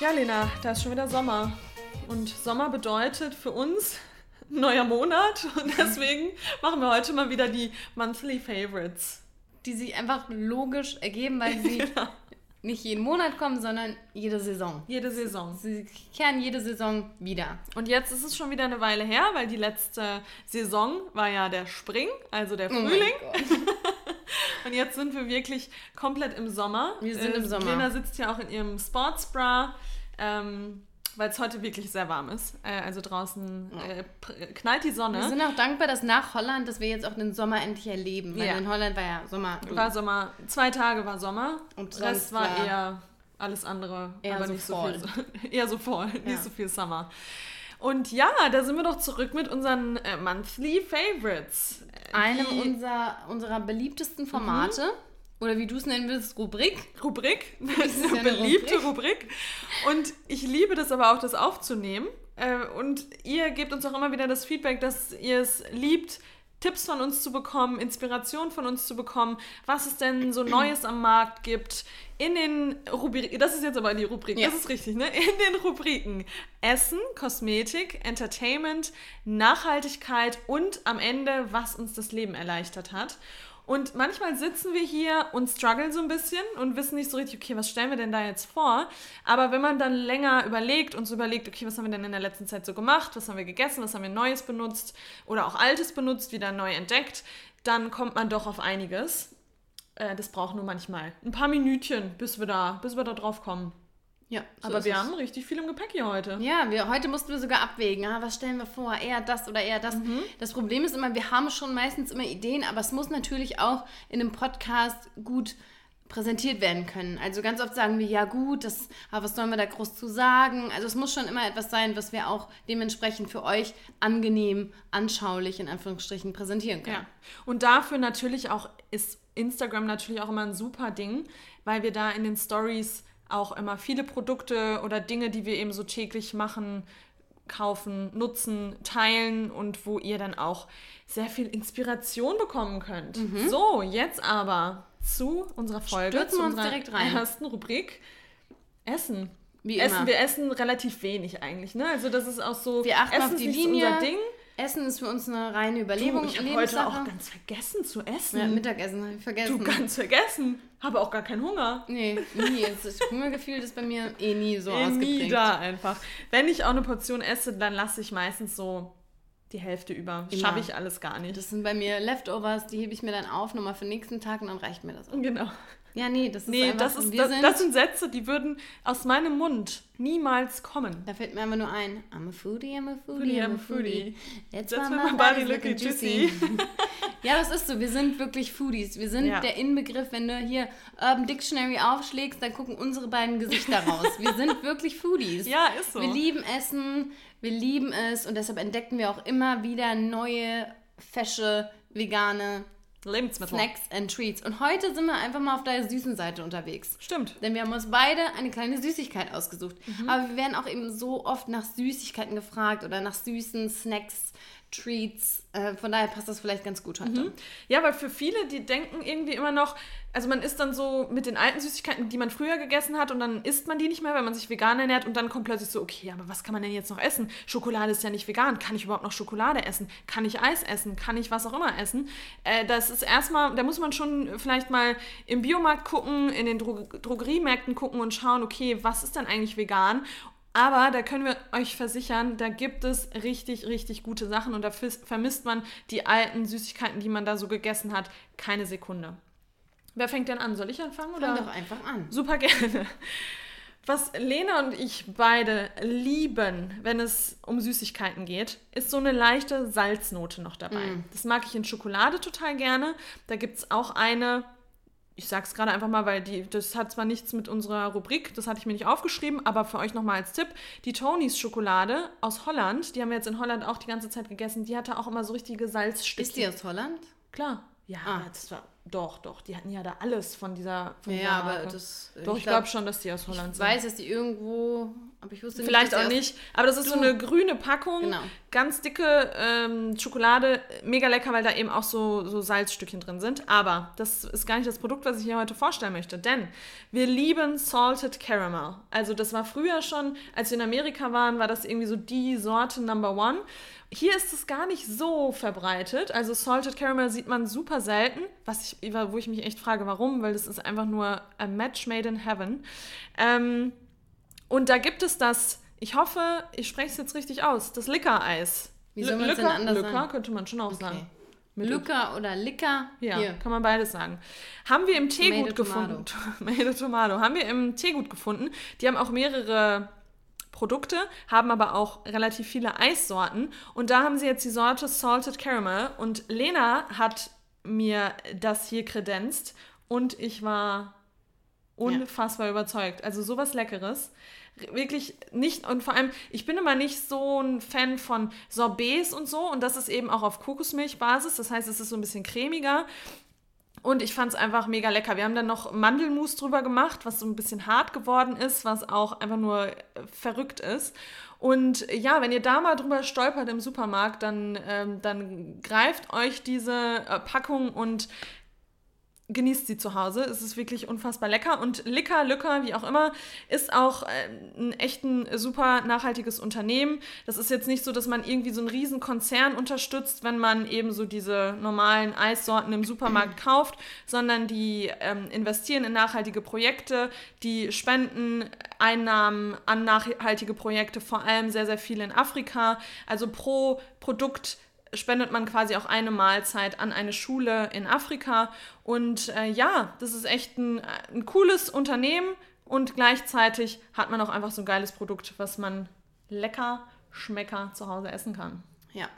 Ja, Lena, da ist schon wieder Sommer. Und Sommer bedeutet für uns neuer Monat. Und deswegen machen wir heute mal wieder die Monthly Favorites. Die sich einfach logisch ergeben, weil sie Genau. nicht jeden Monat kommen, sondern jede Saison. Jede Saison. Sie kehren jede Saison wieder. Und jetzt ist es schon wieder eine Weile her, weil die letzte Saison war ja der Spring, also der Oh Frühling. Gott. Und jetzt sind wir wirklich komplett im Sommer. Wir sind im Sommer. Lena sitzt ja auch in ihrem Sportsbra, ähm, weil es heute wirklich sehr warm ist. Äh, also draußen äh, pr- knallt die Sonne. Wir sind auch dankbar, dass nach Holland, dass wir jetzt auch den Sommer endlich erleben. Weil Ja. in Holland war ja Sommer. War Sommer, zwei Tage war Sommer Und Rest war, war eher alles andere, eher aber so nicht Fall. so viel. eher so Fall, Ja. nicht so viel Summer. Und ja, da sind wir doch zurück mit unseren äh, Monthly Favorites. Äh, einem unserer, unserer beliebtesten Formate. Oder wie du es nennen willst, Rubrik. Rubrik, ist ja eine beliebte Rubrik. Und ich liebe das aber auch, das aufzunehmen. Äh, Und ihr gebt uns auch immer wieder das Feedback, dass ihr es liebt, Tipps von uns zu bekommen, Inspiration von uns zu bekommen, was es denn so Neues am Markt gibt. In den Rubriken, das ist jetzt aber die Rubrik, Ja. das ist richtig, ne? In den Rubriken Essen, Kosmetik, Entertainment, Nachhaltigkeit und am Ende, was uns das Leben erleichtert hat. Und manchmal sitzen wir hier und strugglen so ein bisschen und wissen nicht so richtig, okay, was stellen wir denn da jetzt vor? Aber wenn man dann länger überlegt und so überlegt, okay, was haben wir denn in der letzten Zeit so gemacht? Was haben wir gegessen? Was haben wir Neues benutzt? Oder auch Altes benutzt, wieder neu entdeckt? Dann kommt man doch auf einiges. Äh, das braucht nur manchmal ein paar Minütchen, bis wir da, bis wir da drauf kommen. Ja, so Aber wir es. haben richtig viel im Gepäck hier heute. Ja, wir, heute mussten wir sogar abwägen. Ah, was stellen wir vor? Eher das oder eher das. Mhm. Das Problem ist immer, wir haben schon meistens immer Ideen, aber es muss natürlich auch in einem Podcast gut präsentiert werden können. Also ganz oft sagen wir, ja gut, das, aber was sollen wir da groß zu sagen? Also es muss schon immer etwas sein, was wir auch dementsprechend für euch angenehm, anschaulich in Anführungsstrichen präsentieren können. Ja. Und dafür natürlich auch ist Instagram natürlich auch immer ein super Ding, weil wir da in den Stories auch immer viele Produkte oder Dinge, die wir eben so täglich machen, kaufen, nutzen, teilen und wo ihr dann auch sehr viel Inspiration bekommen könnt. So, jetzt aber zu unserer Folge. Stürzen zu wir uns unserer direkt rein. ersten Rubrik. Essen. Wie essen, immer. wir essen relativ wenig eigentlich, ne? Also das ist auch so, Wir achten Essen auf ist die Linie. unser Ding. Essen ist für uns eine reine Überlegung. Du, ich habe heute auch ganz vergessen zu essen. ja, Mittagessen habe ich vergessen. Du ganz vergessen. Habe auch gar keinen Hunger. Nee, nie. Das Hungergefühl ist bei mir eh nie so Eh nie ausgeprägt. da einfach. Wenn ich auch eine Portion esse, dann lasse ich meistens so die Hälfte über. Schaffe ich alles gar nicht. Das sind bei mir Leftovers, die hebe ich mir dann auf, nochmal für den nächsten Tag und dann reicht mir das auch. Genau. Ja, nee, das ist Nee, einfach, das, ist, das, sind, das sind Sätze, die würden aus meinem Mund niemals kommen. da fällt mir einfach nur ein, I'm a foodie, I'm a foodie, I'm a foodie. foodie. That's, my my body looking looking juicy. ja, das ist so, wir sind wirklich Foodies. Wir sind Ja. der Inbegriff, wenn du hier Urban Dictionary aufschlägst, dann gucken unsere beiden Gesichter raus. Wir sind wirklich Foodies. Ja, ist so. Wir lieben Essen, wir lieben es und deshalb entdecken wir auch immer wieder neue, fesche, vegane Lebensmittel. Snacks and Treats. Und heute sind wir einfach mal auf der süßen Seite unterwegs. Stimmt. Denn wir haben uns beide eine kleine Süßigkeit ausgesucht. Mhm. Aber wir werden auch eben so oft nach Süßigkeiten gefragt oder nach süßen Snacks, Treats. Äh, von daher passt das vielleicht ganz gut heute. Ja, weil für viele, die denken irgendwie immer noch, also man isst dann so mit den alten Süßigkeiten, die man früher gegessen hat und dann isst man die nicht mehr, weil man sich vegan ernährt und dann kommt plötzlich so, okay, aber was kann man denn jetzt noch essen? Schokolade ist ja nicht vegan. Kann ich überhaupt noch Schokolade essen? Kann ich Eis essen? Kann ich was auch immer essen? Äh, das ist erstmal, da muss man schon vielleicht mal im Biomarkt gucken, in den Dro Drogeriemärkten gucken und schauen, okay, was ist denn eigentlich vegan? Aber da können wir euch versichern, da gibt es richtig, richtig gute Sachen und da vermisst man die alten Süßigkeiten, die man da so gegessen hat, keine Sekunde. Wer fängt denn an? Soll ich anfangen? Oder? Fang doch einfach an. Super gerne. Was Lena und ich beide lieben, wenn es um Süßigkeiten geht, ist so eine leichte Salznote noch dabei. Das mag ich in Schokolade total gerne. Da gibt es auch eine, ich sag's gerade einfach mal, weil die, das hat zwar nichts mit unserer Rubrik, das hatte ich mir nicht aufgeschrieben, aber für euch nochmal als Tipp, die Tonys Schokolade aus Holland, die haben wir jetzt in Holland auch die ganze Zeit gegessen, die hatte auch immer so richtige Salzstückchen. Ist die aus Holland? Klar. Ja, Ah. das war, doch, doch, die hatten ja da alles von dieser, von Ja, dieser aber das. Doch, ich glaube schon, dass die aus Holland Ich sind. weiß, dass die irgendwo Aber ich wusste Vielleicht dass auch nicht. Aber das ist so Du- eine grüne Packung. Genau. Ganz dicke ähm, Schokolade. Mega lecker, weil da eben auch so, so Salzstückchen drin sind. Aber das ist gar nicht das Produkt, was ich hier heute vorstellen möchte. Denn wir lieben Salted Caramel. Also das war früher schon, als wir in Amerika waren, war das irgendwie so die Sorte Number One. Hier ist es gar nicht so verbreitet. Also Salted Caramel sieht man super selten, was ich, wo ich mich echt frage, warum, weil das ist einfach nur a match made in heaven. Ähm, und da gibt es das, ich hoffe, ich spreche es jetzt richtig aus, das Lickereis. Wie soll man es denn Lücker- anders Lücker sagen? könnte man schon auch sagen. Mit Lücker oder Licker. ja, Hier. kann man beides sagen. Haben wir im Teegut gefunden. Tomato Tomato. Haben wir im Teegut gefunden. Die haben auch mehrere Produkte, haben aber auch relativ viele Eissorten. Und da haben sie jetzt die Sorte Salted Caramel. Und Lena hat mir das hier kredenzt. Und ich war unfassbar überzeugt. Also sowas Leckeres. Wirklich nicht, und vor allem, ich bin immer nicht so ein Fan von Sorbets und so. Und das ist eben auch auf Kokosmilchbasis. Das heißt, es ist so ein bisschen cremiger. Und ich fand es einfach mega lecker. Wir haben dann noch Mandelmus drüber gemacht, was so ein bisschen hart geworden ist, was auch einfach nur äh, verrückt ist. Und ja, wenn ihr da mal drüber stolpert im Supermarkt, dann, ähm, dann greift euch diese äh, Packung und genießt sie zu Hause. Es ist wirklich unfassbar lecker. Und Licker, Lücker, wie auch immer, ist auch äh, ein echt ein super nachhaltiges Unternehmen. Das ist jetzt nicht so, dass man irgendwie so einen riesen Konzern unterstützt, wenn man eben so diese normalen Eissorten im Supermarkt kauft, sondern die ähm, investieren in nachhaltige Projekte, die spenden Einnahmen an nachhaltige Projekte, vor allem sehr, sehr viel in Afrika. Also pro Produkt spendet man quasi auch eine Mahlzeit an eine Schule in Afrika. Und äh, ja, das ist echt ein, ein cooles Unternehmen und gleichzeitig hat man auch einfach so ein geiles Produkt, was man lecker, schmecker zu Hause essen kann. Ja.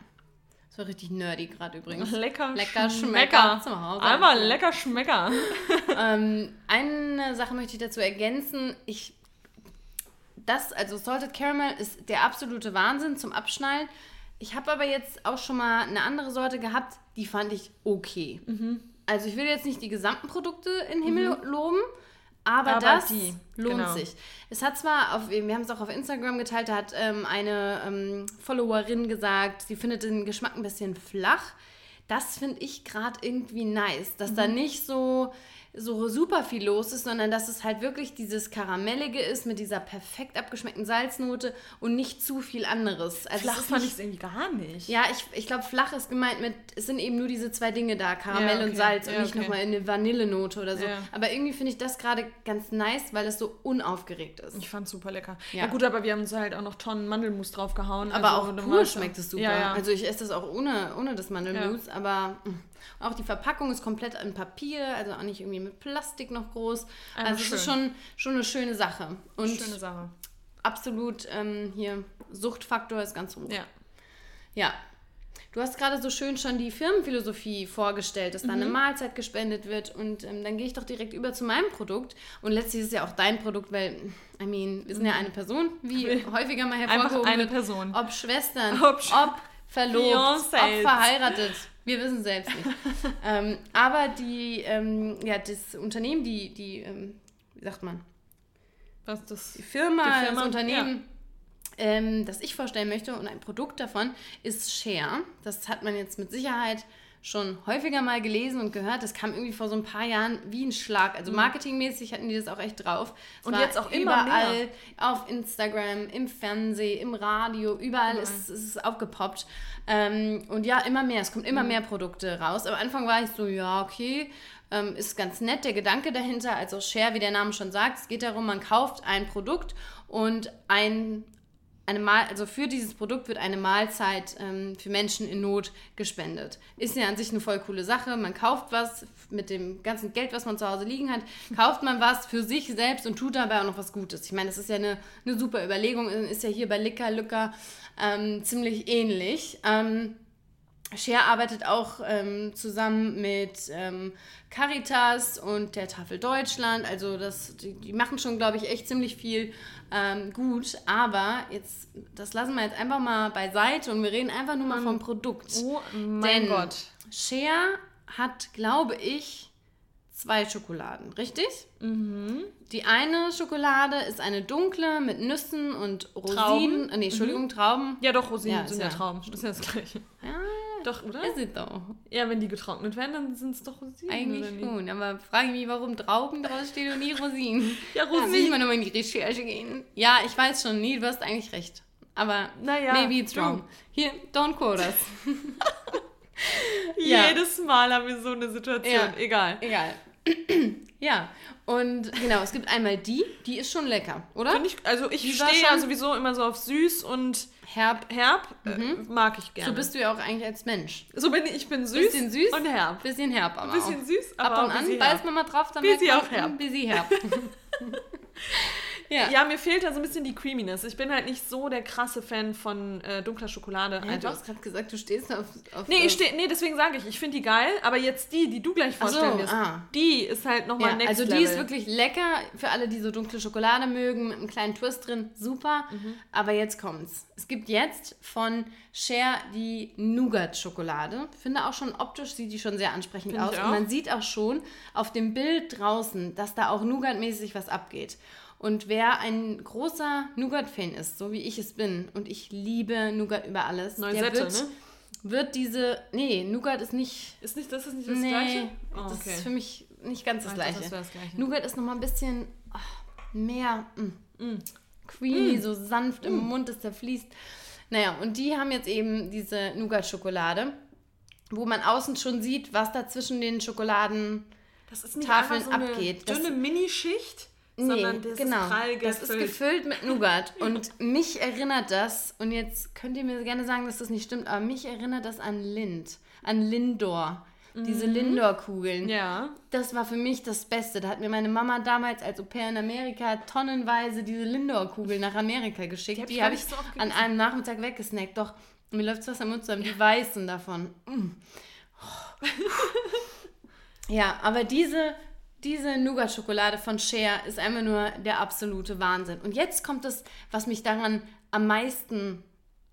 Das war richtig nerdy gerade übrigens. Lecker, Lecker Schmecker zu Hause. Einmal lecker Schmecker. ähm, eine Sache möchte ich dazu ergänzen. Ich, das, also Salted Caramel ist der absolute Wahnsinn zum Abschnallen. Ich habe aber jetzt auch schon mal eine andere Sorte gehabt, die fand ich okay. Mhm. Also ich will jetzt nicht die gesamten Produkte in den Himmel loben, aber, Aber das die, lohnt genau. sich. Es hat zwar, auf, wir haben es auch auf Instagram geteilt, da hat ähm, eine ähm, Followerin gesagt, sie findet den Geschmack ein bisschen flach. Das finde ich gerade irgendwie nice, dass Mhm. da nicht so, so super viel los ist, sondern dass es halt wirklich dieses Karamellige ist mit dieser perfekt abgeschmeckten Salznote und nicht zu viel anderes. Also Flach es fand ich nicht, es irgendwie gar nicht. ja, ich, ich glaube, flach ist gemeint mit, es sind eben nur diese zwei Dinge da, Karamell Ja, und okay. Salz und Ja, nicht okay. nochmal eine Vanillenote oder so. Ja. Aber irgendwie finde ich das gerade ganz nice, weil es so unaufgeregt ist. Ich fand super lecker. Ja. Gut, aber wir haben uns halt auch noch Tonnen Mandelmus draufgehauen. Aber also auch pur schmeckt es super. Also ich esse das auch ohne, ohne das Mandelmus, aber mh. Auch die Verpackung ist komplett in Papier, also auch nicht irgendwie mit Plastik noch groß. Einfach also es ist schön. schon, schon eine schöne Sache. Und Schöne Sache. absolut ähm, hier, Suchtfaktor ist ganz hoch. Ja. Ja. Du hast gerade so schön schon die Firmenphilosophie vorgestellt, dass da eine Mhm. Mahlzeit gespendet wird und ähm, dann gehe ich doch direkt über zu meinem Produkt und letztlich ist es ja auch dein Produkt, weil, I mean, wir sind ja eine Person, wie häufiger mal hervorgehoben Mhm. eine wird. Person. Ob Schwestern, Ob ob, Verlobt, ob Fiancés. verheiratet. Wir wissen es selbst nicht. ähm, aber die, ähm, ja, das Unternehmen, die, die, ähm, wie sagt man, Was das? die Firma, Die Firma, das Unternehmen, ähm, das ich vorstellen möchte und ein Produkt davon ist Share. Das hat man jetzt mit Sicherheit schon häufiger mal gelesen und gehört. Das kam irgendwie vor so ein paar Jahren wie ein Schlag. Also marketingmäßig hatten die das auch echt drauf. Es Und jetzt auch immer überall mehr. auf Instagram, im Fernsehen, im Radio, überall ist, ist es aufgepoppt. Ähm, und ja, immer mehr. Es kommt immer mehr Produkte raus. Am Anfang war ich so, ja, okay. Ähm, ist ganz nett der Gedanke dahinter. Also Share, wie der Name schon sagt, es geht darum, man kauft ein Produkt und ein eine Mahl, also für dieses Produkt wird eine Mahlzeit ähm, für Menschen in Not gespendet. Ist ja an sich eine voll coole Sache. Man kauft was mit dem ganzen Geld, was man zu Hause liegen hat, kauft man was für sich selbst und tut dabei auch noch was Gutes. Ich meine, das ist ja eine, eine super Überlegung, ist ja hier bei Licker Lücker ähm, ziemlich ähnlich. Ähm, Share arbeitet auch ähm, zusammen mit ähm, Caritas und der Tafel Deutschland. Also das, die, die machen schon, glaube ich, echt ziemlich viel ähm, gut. Aber jetzt, das lassen wir jetzt einfach mal beiseite und wir reden einfach nur mal vom Produkt. Oh mein Denn Gott. Share hat, glaube ich, zwei Schokoladen, richtig? Mhm. Die eine Schokolade ist eine dunkle mit Nüssen und Rosinen. Trauben. Äh, nee, Entschuldigung, Trauben. Ja, doch, Rosinen Ja, sind ja ja- Trauben. Das ist ja das Gleiche. Ja, Doch, oder? ist es doch. Ja, wenn die getrocknet werden, dann sind es doch Rosinen. Eigentlich schon. Aber frage ich mich, warum Trauben draus steht und nie Rosinen. Ja, Da muss Rosinen. man nochmal in die Recherche gehen. Ja, ich weiß schon, nee, du hast eigentlich recht. Aber Naja, maybe it's du. wrong. Hier, don't quote us. Ja. Jedes Mal haben wir so eine Situation. Ja. Egal. Egal. ja, und genau, es gibt einmal die, die ist schon lecker, oder? Ich, also ich stehe ja sowieso immer so auf süß und Herb. herb. Äh, mag ich gerne. So bist du ja auch eigentlich als Mensch. so bin ich. Ich bin süß, Bisschen süß und herb. Bisschen herb, aber bisschen auch. süß, aber Ab auch und an beißt herb. man mal drauf, dann merkt auch man, herb. mm, Bisschen herb. ja. Ja, mir fehlt da so ein bisschen die Creaminess. Ich bin halt nicht so der krasse Fan von äh, dunkler Schokolade. Ja, du hast gerade gesagt, du stehst auf. auf Nee, ich steh, nee, deswegen sage ich, ich finde die geil, aber jetzt die, die du gleich Ach so, vorstellen wirst, ah. die ist halt nochmal Ja, next also die Level. ist wirklich lecker für alle, die so dunkle Schokolade mögen, mit einem kleinen Twist drin, super. Mhm. Aber jetzt kommt's. Es gibt jetzt von Cher die Nougat-Schokolade. Finde auch schon optisch sieht die schon sehr ansprechend Finde aus. Und man sieht auch schon auf dem Bild draußen, dass da auch Nougat-mäßig was abgeht. Und wer ein großer Nougat-Fan ist, so wie ich es bin, und ich liebe Nougat über alles, der Neusette, wird, ne? wird diese. Nee, Nougat ist nicht Ist nicht, das ist nicht das nee, gleiche? Oh, das okay. ist für mich nicht ganz das gleiche. das das Gleiche. Nougat ist nochmal ein bisschen ah, mehr mm, creamy, so sanft im Mund, das zerfließt. Naja, und die haben jetzt eben diese Nougat-Schokolade, wo man außen schon sieht, was da zwischen den Schokoladen. Das ist nicht Tafeln so eine abgeht. Das- dünne Minischicht, sondern das genau. ist prall das ist gefüllt. gefüllt mit Nougat. Und mich erinnert das, und jetzt könnt ihr mir gerne sagen, dass das nicht stimmt, aber mich erinnert das an Lind, an Lindor. Diese Lindor-Kugeln. Mhm. Ja. Das war für mich das Beste. Da hat mir meine Mama damals als Au pair in Amerika tonnenweise diese Lindor-Kugeln nach Amerika geschickt. hab ich Die habe nicht ich so an einem Nachmittag weggesnackt. Doch, mir läuft was am Mund zusammen. Die weißen davon. Mm. Ja, aber diese, diese Nougat-Schokolade von Cher ist einfach nur der absolute Wahnsinn. Und jetzt kommt das, was mich daran am meisten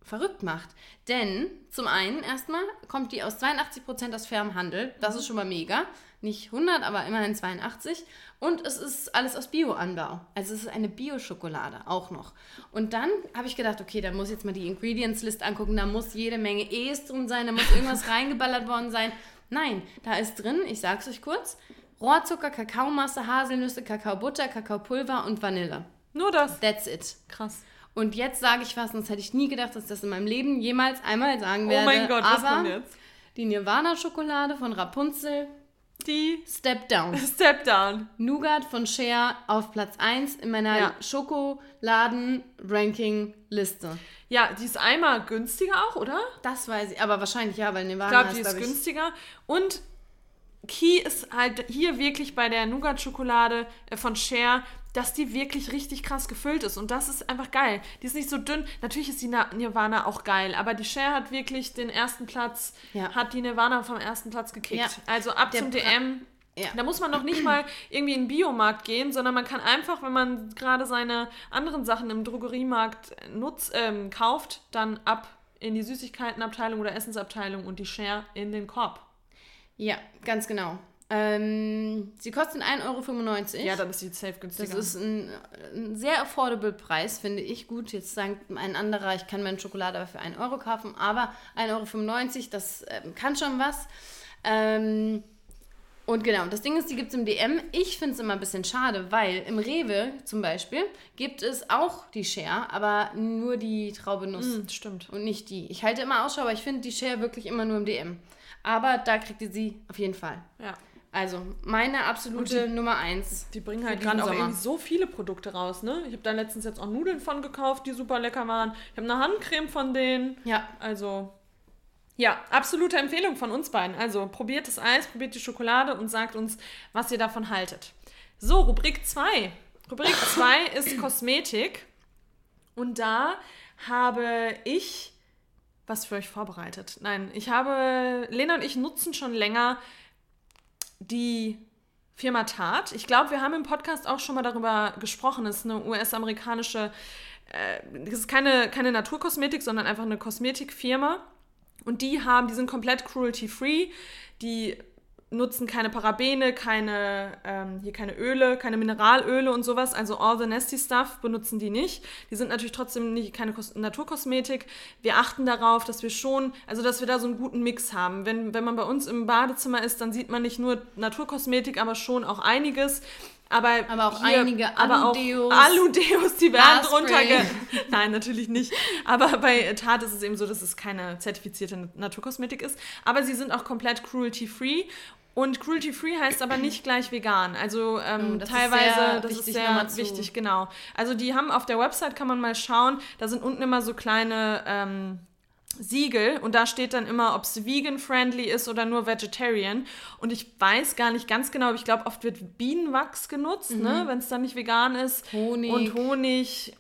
verrückt macht. Denn zum einen erstmal kommt die aus 82% aus fairem Handel. Das ist schon mal mega. Nicht 100, aber immerhin 82. Und es ist alles aus Bio-Anbau. Also es ist eine Bio-Schokolade auch noch. Und dann habe ich gedacht, okay, da muss ich jetzt mal die Ingredients-List angucken. Da muss jede Menge E's drin sein. Da muss irgendwas reingeballert worden sein. Nein, da ist drin, ich sag's euch kurz, Rohrzucker, Kakaomasse, Haselnüsse, Kakaobutter, Kakaopulver und Vanille. Nur das. That's it. Krass. Und jetzt sage ich was, sonst hätte ich nie gedacht, dass ich das in meinem Leben jemals einmal sagen werde. Oh mein Gott, was Aber kommt jetzt? die Nirvana-Schokolade von Rapunzel, Die Step Down. Step Down. Nougat von Cher auf Platz 1 in meiner Ja. Schokoladen-Ranking-Liste. Ja, die ist einmal günstiger auch, oder? Das weiß ich, aber wahrscheinlich ja, weil Ich Nirvana glaube, die ist, ich, günstiger. Und Key ist halt hier wirklich bei der Nougat-Schokolade äh, von Cher, dass die wirklich richtig krass gefüllt ist. Und das ist einfach geil. Die ist nicht so dünn. Natürlich ist die Na- Nirvana auch geil, aber die Cher hat wirklich den ersten Platz, Ja. hat die Nirvana vom ersten Platz gekickt. Ja. Also ab Der zum DM. Ja. Da muss man noch nicht mal irgendwie in den Biomarkt gehen, sondern man kann einfach, wenn man gerade seine anderen Sachen im Drogeriemarkt nutz, ähm, kauft, dann ab in die Süßigkeitenabteilung oder Essensabteilung und die Share in den Korb. Ja, ganz genau. Ähm, sie kosten 1,95 Euro. Ja, dann ist die safe günstiger. Das ist ein, ein sehr affordable Preis, finde ich gut. Jetzt sagt ein anderer, ich kann meine Schokolade aber für 1 Euro kaufen, aber 1,95 Euro, das ähm, kann schon was. Ähm, und genau, das Ding ist, die gibt es im DM. Ich finde es immer ein bisschen schade, weil im Rewe zum Beispiel gibt es auch die Share, aber nur die Traube Nuss Hm, stimmt. und nicht die. Ich halte immer Ausschau, aber ich finde die Share wirklich immer nur im DM. Aber da kriegt ihr sie auf jeden Fall. Ja. Also, meine absolute Nummer 1. Die bringen halt gerade auch irgendwie so viele Produkte raus, ne? Ich habe da letztens jetzt auch Nudeln von gekauft, die super lecker waren. Ich habe eine Handcreme von denen. Ja, Also, ja, absolute Empfehlung von uns beiden. Also, probiert das Eis, probiert die Schokolade und sagt uns, was ihr davon haltet. So, Rubrik 2. Rubrik 2 ist Kosmetik. Und da habe ich was für euch vorbereitet. Nein, ich habe, Lena und ich nutzen schon länger die Firma Tarte. Ich glaube, wir haben im Podcast auch schon mal darüber gesprochen. Es ist eine US-amerikanische, äh, das ist keine, keine Naturkosmetik, sondern einfach eine Kosmetikfirma. Und die haben, die sind komplett cruelty-free. Die nutzen keine Parabene, keine, ähm, hier keine Öle, keine Mineralöle und sowas. Also all the nasty stuff benutzen die nicht. Die sind natürlich trotzdem nicht keine Kos Naturkosmetik. Wir achten darauf, dass wir schon, also dass wir da so einen guten Mix haben. Wenn, wenn man bei uns im Badezimmer ist, dann sieht man nicht nur Naturkosmetik, aber schon auch einiges. Aber, Aber auch hier, einige Aludeos, Aludeos, die werden drunter Nein, natürlich nicht. Aber bei Tarte ist es eben so, dass es keine zertifizierte Naturkosmetik ist. Aber sie sind auch komplett cruelty-free. Und cruelty-free heißt aber nicht gleich vegan. Also ähm, Oh, das ist teilweise, sehr das wichtig, ist sehr wichtig, genau. Also die haben auf der Website, kann man mal schauen, da sind unten immer so kleine ähm, Siegel und da steht dann immer, ob es vegan-friendly ist oder nur vegetarian. Und ich weiß gar nicht ganz genau, aber ich glaube, oft wird Bienenwachs genutzt, ne, wenn es dann nicht vegan ist. Mhm. Honig. Und Honig,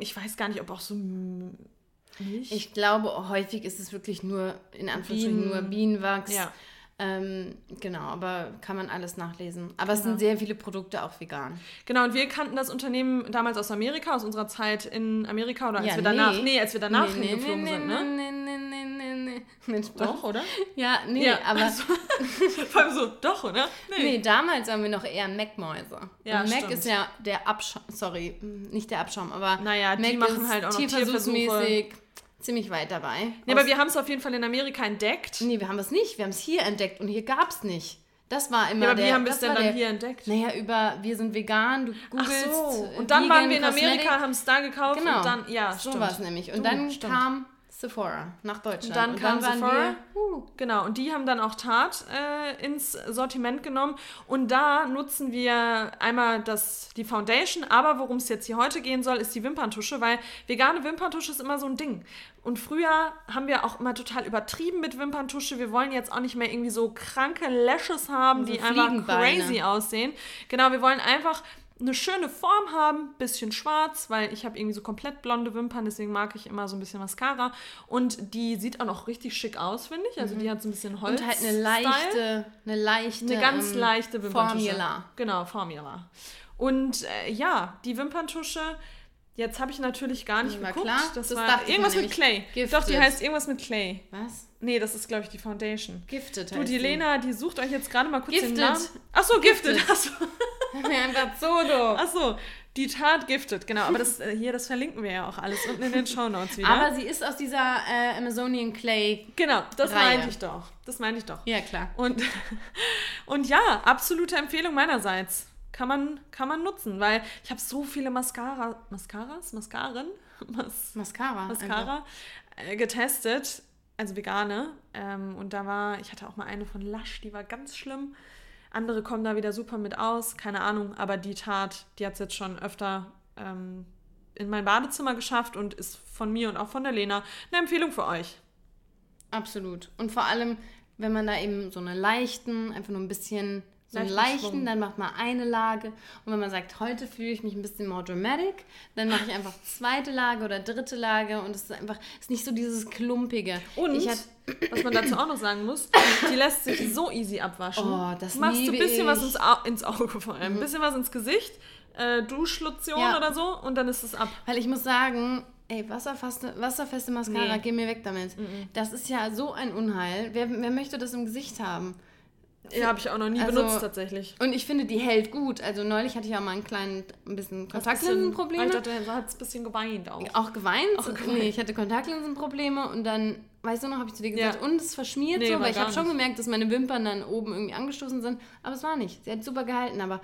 ich weiß gar nicht, ob auch so Milch. Ich glaube, häufig ist es wirklich nur, in Anführungsstrichen, Bienen- nur Bienenwachs. Ja. Ähm, genau, aber kann man alles nachlesen. Aber es Genau. sind sehr viele Produkte auch vegan. Genau, und wir kannten das Unternehmen damals aus Amerika, aus unserer Zeit in Amerika oder als Ja, wir danach, nee. nee, als wir danach nee, hingeflogen nee, sind, nee, ne? Nee, nee, nee, nee, nee. Mensch, Doch, oder? Ja, nee, Ja, aber Vor allem so, doch, oder? nee, damals waren wir noch eher Mac-Mäuse. Ja, Und Mac stimmt. ist ja der Abschaum, sorry, nicht der Abschaum, aber Naja, die Mac machen ist halt auch noch tierversuchsmäßig ziemlich weit dabei. Nee, aber wir haben es auf jeden Fall in Amerika entdeckt. nee, wir haben es nicht, wir haben es hier entdeckt und hier gab es nicht. Das war immer Ja, aber der, wie haben wir es denn dann der, hier entdeckt? Naja, über wir sind vegan, du Ach googelst. so, äh, und dann waren wir in. Amerika, haben es da gekauft Genau. und dann, ja, so stimmt. war es nämlich. Und Du, dann stimmt. kam Sephora nach Deutschland. dann kam waren Sephora. Wir, uh, Genau, und die haben dann auch Tarte äh, ins Sortiment genommen. Und da nutzen wir einmal das, die Foundation, aber worum es jetzt hier heute gehen soll, ist die Wimperntusche, weil vegane Wimperntusche ist immer so ein Ding. Und früher haben wir auch immer total übertrieben mit Wimperntusche. Wir wollen jetzt auch nicht mehr irgendwie so kranke Lashes haben, So die einfach crazy aussehen. Genau, wir wollen einfach eine schöne Form haben, bisschen schwarz, weil ich habe irgendwie so komplett blonde Wimpern, deswegen mag ich immer so ein bisschen Mascara. Und die sieht auch noch richtig schick aus, finde ich. Also die hat so ein bisschen Holz. und halt eine leichte, eine leichte, eine ganz ähm, leichte Wimperntusche. Formula. Genau, Formula. Und äh, ja, die Wimperntusche, jetzt habe ich natürlich gar nicht geguckt. klar? Das, Das war irgendwas mit Clay. nämlich. Doch, die Gifted. heißt irgendwas mit Clay. Was? Nee, das ist, glaube ich, die Foundation. Gifted Du, heißt die sie. Lena, die sucht euch jetzt gerade mal kurz den Gifted. Namen. Achso, Gifted. Gifted. Achso. Einfach so doof. Achso, die Tat Gifted, genau. Aber das äh, hier, das verlinken wir ja auch alles unten in den Shownotes wieder. Aber sie ist aus dieser äh, Amazonian Clay. genau, das Reihe. meinte ich doch. Das meinte ich doch. Ja, klar. Und, und ja, absolute Empfehlung meinerseits. Kann man, kann man nutzen, weil ich habe so viele Mascara, Mascaras, Mascaren, Mas, Mascara. einfach. Mascara äh, getestet, also vegane. Ähm, und da war, ich hatte auch mal eine von Lush, die war ganz schlimm. Andere kommen da wieder super mit aus, keine Ahnung, aber die Tat, die hat es jetzt schon öfter ähm, in mein Badezimmer geschafft und ist von mir und auch von der Lena eine Empfehlung für euch. Absolut. Und vor allem, wenn man da eben so eine leichten, einfach nur ein bisschen so einen Leichten leichten, dann macht man eine Lage. Und wenn man sagt, heute fühle ich mich ein bisschen more dramatic, dann mache ich einfach zweite Lage oder dritte Lage und es ist einfach, es ist nicht so dieses Klumpige. Und, ich hat, was man dazu auch noch sagen muss, die lässt sich so easy abwaschen. Oh, das Machst du ein bisschen ich. was ins, Au ins Auge vor allem, ein bisschen was ins Gesicht, äh, Duschlotion Ja. oder so und dann ist es ab. weil ich muss sagen, ey, wasserfeste, wasserfeste Mascara, Nee. geh mir weg damit. Das ist ja so ein Unheil. Wer, wer möchte das im Gesicht haben? Ja, habe ich auch noch nie Also- benutzt tatsächlich. Und ich finde, die hält gut. Also neulich hatte ich auch mal einen kleinen, ein bisschen Kontaktlinsenprobleme. Ich dachte, er hat ein bisschen geweint auch. Auch geweint? Auch geweint. Nee, ich hatte Kontaktlinsenprobleme und dann, weißt du noch, habe ich zu dir gesagt, Ja. und es verschmiert Nee, so, weil ich habe schon nicht. gemerkt, dass meine Wimpern dann oben irgendwie angestoßen sind, aber es war nicht. Sie hat super gehalten, aber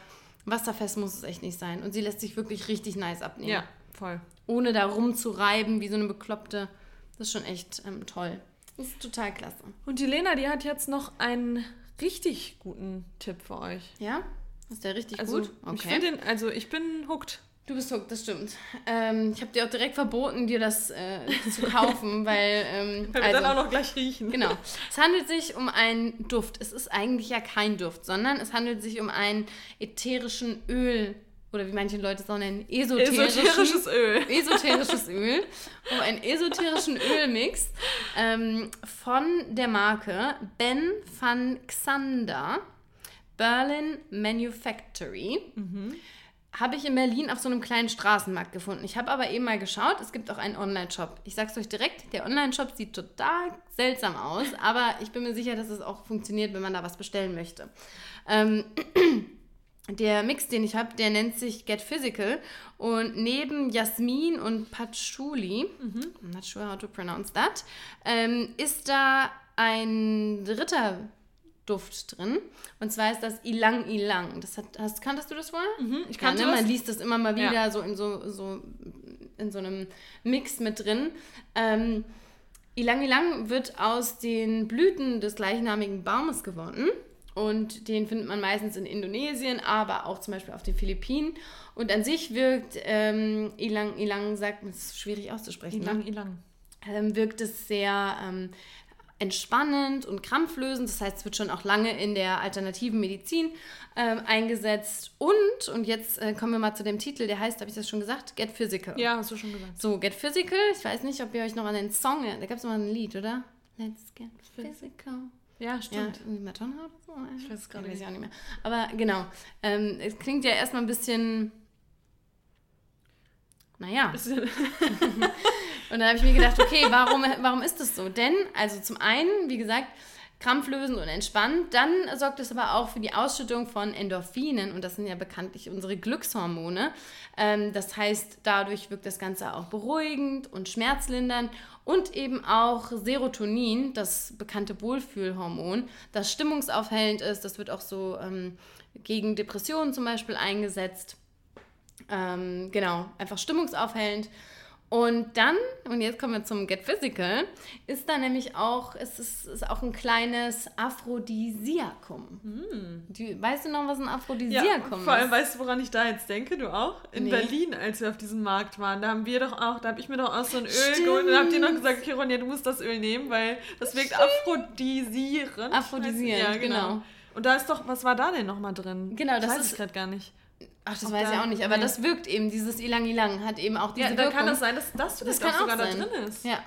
wasserfest muss es echt nicht sein. Und sie lässt sich wirklich richtig nice abnehmen. Ja, voll. Ohne da rumzureiben wie so eine Bekloppte. Das ist schon echt ähm, toll. Das ist total klasse. Und die Lena, die hat jetzt noch einen richtig guten Tipp für euch. Ja? Ist der richtig Also, gut? ich finde den, also ich bin hooked. Du bist hooked, das stimmt. Ähm, ich habe dir auch direkt verboten, dir das äh, zu kaufen, weil. Ähm, Weil wir also, dann auch noch gleich riechen. Genau. Es handelt sich um einen Duft. Es ist eigentlich ja kein Duft, sondern es handelt sich um einen ätherischen Öl oder wie manche Leute es auch nennen, Esoterisches Öl. esoterisches Öl, um einen esoterischen Ölmix ähm, von der Marke Ben van Xander Berlin Manufactory. habe ich in Berlin auf so einem kleinen Straßenmarkt gefunden. Ich habe aber eben mal geschaut, es gibt auch einen Online-Shop. Ich sag's euch direkt, der Online-Shop sieht total seltsam aus, aber ich bin mir sicher, dass es auch funktioniert, wenn man da was bestellen möchte. Ähm, der Mix, den ich habe, der nennt sich Get Physical und neben Jasmin und Patchouli, mhm. I'm not sure how to pronounce that, ähm, ist da ein dritter Duft drin. Und zwar ist das Ilang Ilang. Das hat, hast, kanntest du das vorher? Mhm, ich kannte ja, ne? Man liest das immer mal wieder ja. so, in so, so in so einem Mix mit drin. Ähm, Ilang Ilang wird aus den Blüten des gleichnamigen Baumes gewonnen. Und den findet man meistens in Indonesien, aber auch zum Beispiel auf den Philippinen. Und an sich wirkt ähm, Ilang Ilang, sagt, es ist schwierig auszusprechen. Ilang ne? Ilang. Ähm, wirkt es sehr ähm, entspannend und krampflösend. Das heißt, es wird schon auch lange in der alternativen Medizin ähm, eingesetzt. Und, und jetzt äh, kommen wir mal zu dem Titel, der heißt, habe ich das schon gesagt? Get Physical. Ja, hast du schon gesagt. So, Get Physical. Ich weiß nicht, ob ihr euch noch an den Song, da gab es mal ein Lied, oder? Let's get physical. Ja, stimmt. Ja, irgendwie Madonna oder so? Ich weiß es gerade nicht. Weiß ich auch nicht mehr. Aber genau. Ähm, es klingt ja erstmal ein bisschen. Naja. Und dann habe ich mir gedacht, okay, warum, warum ist das so? Denn, also zum einen, wie gesagt, krampflösend und entspannt. Dann sorgt es aber auch für die Ausschüttung von Endorphinen und das sind ja bekanntlich unsere Glückshormone. Ähm, das heißt, dadurch wirkt das Ganze auch beruhigend und schmerzlindernd und eben auch Serotonin, das bekannte Wohlfühlhormon, das stimmungsaufhellend ist. Das wird auch so ähm, gegen Depressionen zum Beispiel eingesetzt. Ähm, genau, einfach stimmungsaufhellend. Und dann, und jetzt kommen wir zum Get Physical, ist da nämlich auch, ist es ist auch ein kleines Aphrodisiakum. Mm. Du, weißt du noch, was ein Aphrodisiakum ja, ist? Vor allem weißt du, woran ich da jetzt denke, du auch? In nee. Berlin, als wir auf diesem Markt waren, da haben wir doch auch, da habe ich mir doch auch so ein Öl Stimmt. geholt und habt ihr noch gesagt, okay, Ronja, du musst das Öl nehmen, weil das wirkt Stimmt. aphrodisierend. Aphrodisierend, ja, genau. genau. Und da ist doch, was war da denn nochmal drin? Genau, das, das weiß ich gerade gar nicht. Ach, das weiß ich auch nicht, aber nee. das wirkt eben, dieses Ilang Ilang hat eben auch diese Ja, dann kann es das sein, dass das, das kann auch sogar sein. da drin ist. Ja.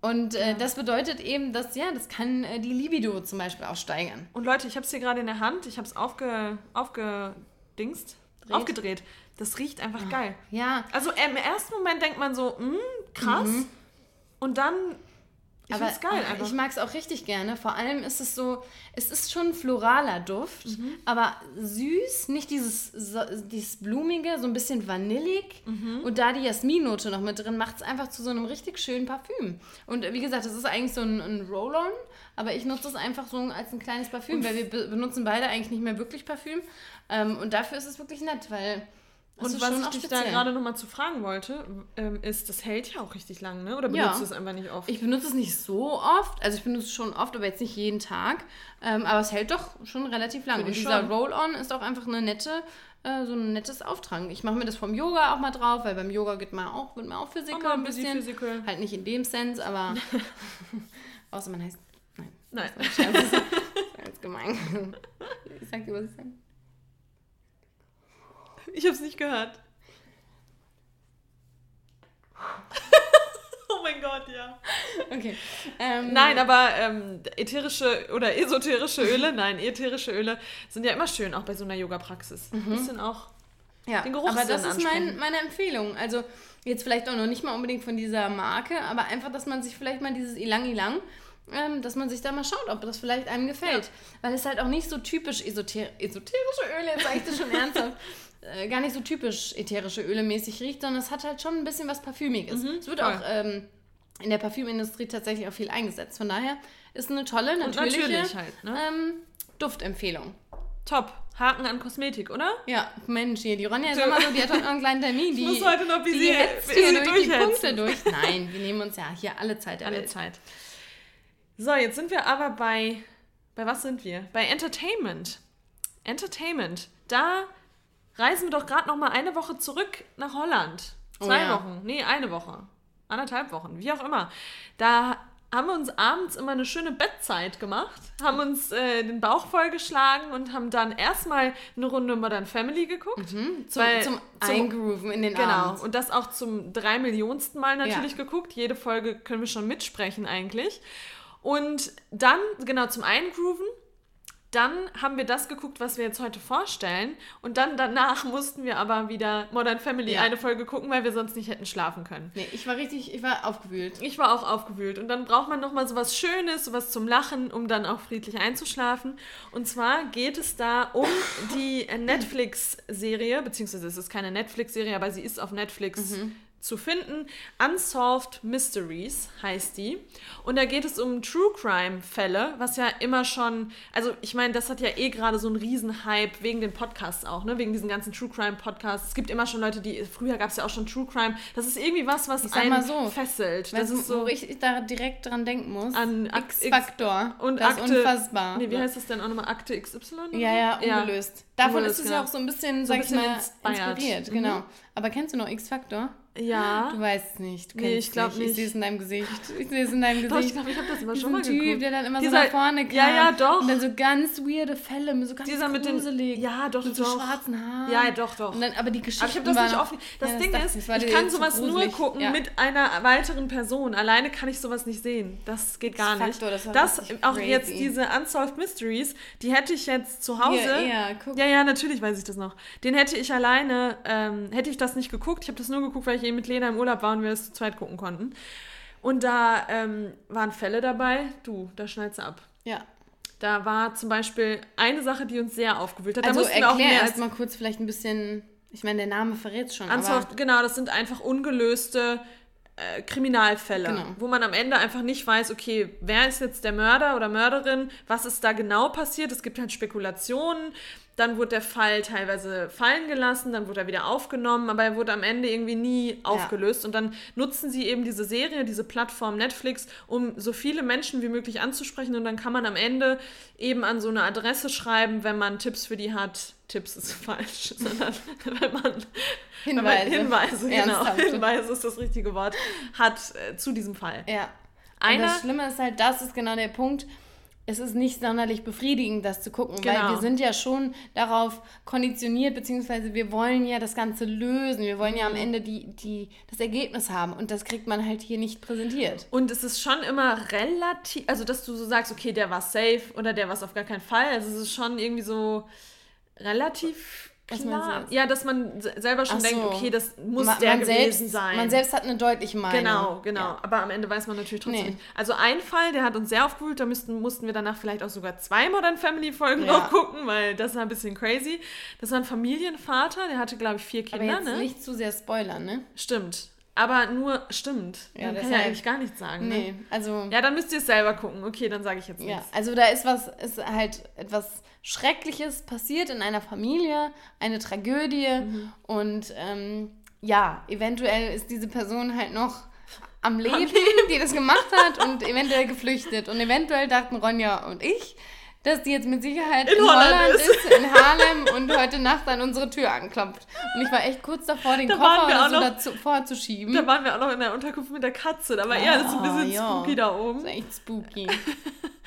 Und äh, ja. das bedeutet eben, dass, ja, das kann äh, die Libido zum Beispiel auch steigern. Und Leute, ich habe es hier gerade in der Hand, ich habe es aufge, aufgedingst, Dreht. aufgedreht. Das riecht einfach oh. geil. Ja. Also im ersten Moment denkt man so, mh, hm, krass. Mhm. Und dann ich aber geil, aber ich mag es auch richtig gerne. Vor allem ist es so, es ist schon ein floraler Duft, mhm. aber süß, nicht dieses, so, dieses blumige, so ein bisschen vanillig. Mhm. Und da die Jasminnote noch mit drin, macht es einfach zu so einem richtig schönen Parfüm. Und wie gesagt, das ist eigentlich so ein, ein Roll-On, aber ich nutze es einfach so als ein kleines Parfüm, weil wir be benutzen beide eigentlich nicht mehr wirklich Parfüm. Ähm, und dafür ist es wirklich nett, weil und was ich dich da gerade nochmal zu fragen wollte, ähm, ist, das hält ja auch richtig lang, ne? Oder benutzt ja. du es einfach nicht oft? Ich benutze es nicht so oft. Also ich benutze es schon oft, aber jetzt nicht jeden Tag. Ähm, aber es hält doch schon relativ lang. Und dieser Roll-On ist auch einfach eine nette, äh, so ein nettes Auftragen. Ich mache mir das vom Yoga auch mal drauf, weil beim Yoga geht man auch, wird man auch Physical ein bisschen. Physical. Halt nicht in dem Sense, aber außer man heißt. Nein. Nein. Das ist ganz gemein. Ich sag dir, was ich sage. Ich habe es nicht gehört. oh mein Gott, ja. Okay. Ähm, nein, aber ähm, ätherische oder esoterische Öle, nein, ätherische Öle sind ja immer schön, auch bei so einer Yoga-Praxis. Mhm. Ein bisschen auch ja, den Geruchssinn Aber das ist mein, meine Empfehlung. Also jetzt vielleicht auch noch nicht mal unbedingt von dieser Marke, aber einfach, dass man sich vielleicht mal dieses Ilang Ilang ähm, dass man sich da mal schaut, ob das vielleicht einem gefällt. Ja. Weil es halt auch nicht so typisch esoter esoterische Öle, jetzt sage ich das schon ernsthaft, äh, gar nicht so typisch ätherische Öle mäßig riecht, sondern es hat halt schon ein bisschen was Parfümiges. Mhm, es wird voll. auch ähm, in der Parfümindustrie tatsächlich auch viel eingesetzt. Von daher ist eine tolle, natürliche natürlich halt, ne? ähm, Duftempfehlung. Top. Haken an Kosmetik, oder? Ja, Mensch, hier, die Ronja ist immer so, die hat heute noch einen kleinen Termin. Die, ich muss heute noch wie sie, hier durch die Punkte durch. Nein, wir nehmen uns ja hier alle Zeit der Alle Welt. Zeit. So, jetzt sind wir aber bei, bei was sind wir? Bei Entertainment. Entertainment. Da reisen wir doch gerade noch mal eine Woche zurück nach Holland. Oh Zwei oh, ja. Wochen. Nee, eine Woche. Anderthalb Wochen. Wie auch immer. Da haben wir uns abends immer eine schöne Bettzeit gemacht, haben uns äh, den Bauch vollgeschlagen und haben dann erstmal eine Runde Modern Family geguckt. Mhm, zum, weil, zum, Eingrooven in den genau, Abend. Genau, und das auch zum drei Millionsten Mal natürlich ja. geguckt. Jede Folge können wir schon mitsprechen eigentlich. Und dann, genau, zum Eingrooven Dann haben wir das geguckt, was wir jetzt heute vorstellen. Und dann danach mussten wir aber wieder Modern Family Ja. eine Folge gucken, weil wir sonst nicht hätten schlafen können. Nee, ich war richtig, ich war aufgewühlt. Ich war auch aufgewühlt. Und dann braucht man nochmal so was Schönes, so was zum Lachen, um dann auch friedlich einzuschlafen. Und zwar geht es da um die Netflix-Serie, beziehungsweise es ist keine Netflix-Serie, aber sie ist auf Netflix zu finden. Unsolved Mysteries heißt die. Und da geht es um True Crime-Fälle, was ja immer schon, also ich meine, das hat ja eh gerade so einen Riesenhype wegen den Podcasts auch, ne? Wegen diesen ganzen True Crime-Podcasts. Es gibt immer schon Leute, die, früher gab es ja auch schon True Crime. Das ist irgendwie was, was Ich einen so, fesselt. Weil Das so, ist so, wo ich da direkt dran denken muss. An Ak- X-Faktor. und das Akte, ist unfassbar. Nee, wie heißt das denn auch nochmal? Akte XY? Ja, ja, ungelöst. Davon Ungelöst, ist es genau. ja auch so ein bisschen, So sag ich mal, inspiriert. Mhm. Genau. Aber kennst du noch X-Faktor? Ja. Du weißt es nicht. Du Nee, ich glaub nicht. Ich sehe es in deinem Gesicht. Ich sehe es in deinem Doch, ich Gesicht. glaube, ich habe das immer Diesen schon mal Typ, geguckt. der dann immer Dieser- so nach vorne kam. Ja, ja, doch. Und dann so ganz weirde Fälle, so ganz Dieser mit den-. Ja, doch, Mit so doch. schwarzen Haaren. Ja, doch, doch. Dann, aber die Geschichten Aber ich habe das nicht offen. Das Ja, Ding ist, das war ich dir kann sowas nur gucken Ja. mit einer weiteren Person. Alleine kann ich sowas nicht sehen. Das geht gar nicht. X-Factor, das das auch crazy. jetzt diese Unsolved Mysteries, die hätte ich jetzt zu Hause. Hier, ja, guck. Ja, ja, natürlich weiß ich das noch. Den hätte ich alleine, ähm, hätte ich das nicht geguckt. Ich habe das nur geguckt, weil ich eben mit Lena im Urlaub war und wir das zu zweit gucken konnten. Und da ähm, waren Fälle dabei. Du, da schneidest du ab. Ja. Da war zum Beispiel eine Sache, die uns sehr aufgewühlt hat. Da Also mussten wir auch mehr als erstmal kurz vielleicht ein bisschen, ich meine, der Name verrät schon, Unsolved, genau, das sind einfach ungelöste äh, Kriminalfälle, Genau. wo man am Ende einfach nicht weiß, okay, wer ist jetzt der Mörder oder Mörderin, was ist da genau passiert. Es gibt halt Spekulationen. Dann wurde der Fall teilweise fallen gelassen, dann wurde er wieder aufgenommen, aber er wurde am Ende irgendwie nie aufgelöst. Und dann nutzen sie eben diese Serie, diese Plattform Netflix, um so viele Menschen wie möglich anzusprechen. Und dann kann man am Ende eben an so eine Adresse schreiben, wenn man Tipps für die hat. Tipps ist falsch, sondern wenn man wenn man Hinweise. Hinweise, genau. Hinweise ist das richtige Wort, hat äh, zu diesem Fall. Ja. Einer- Und das Schlimme ist halt, das ist genau der Punkt. Es ist nicht sonderlich befriedigend, das zu gucken, weil Genau. wir sind ja schon darauf konditioniert, beziehungsweise wir wollen ja das Ganze lösen. Wir wollen ja Mhm. am Ende die, die, das Ergebnis haben und das kriegt man halt hier nicht präsentiert. Und es ist schon immer relativ, also dass du so sagst, okay, der war safe oder der war es auf gar keinen Fall. Also es ist schon irgendwie so relativ klar. Ja, dass man se- selber schon Ach denkt, so. okay, das muss Ma- der man gewesen selbst, sein. Man selbst hat eine deutliche Meinung. Genau, genau. Ja. Aber am Ende weiß man natürlich trotzdem Nee. nicht. Also ein Fall, der hat uns sehr aufgewühlt, da müssten, mussten wir danach vielleicht auch sogar zwei Modern Family Folgen Ja. noch gucken, weil das war ein bisschen crazy. Das war ein Familienvater, der hatte, glaube ich, vier Aber Kinder, jetzt ne? nicht zu sehr spoilern, ne? Stimmt. Aber nur, stimmt. Ja, man kann ja eigentlich gar nichts sagen. Ne? Nee, also. Ja, dann müsst ihr es selber gucken. Okay, dann sage ich jetzt Ja, nichts. also da ist was, ist halt etwas Schreckliches passiert in einer Familie, eine Tragödie Mhm. und ähm, ja, eventuell ist diese Person halt noch am Leben, die das gemacht hat und eventuell geflüchtet und eventuell dachten Ronja und ich, dass die jetzt mit Sicherheit In in, Holland Holland, ist. ist. in Harlem und heute Nacht an unsere Tür anklopft. Und ich war echt kurz davor, den Da Koffer oder so noch- dazu vorzuschieben. Da waren wir auch noch in der Unterkunft mit der Katze. Da war eher alles ein bisschen Ah, ja. spooky da Das oben. ist echt spooky.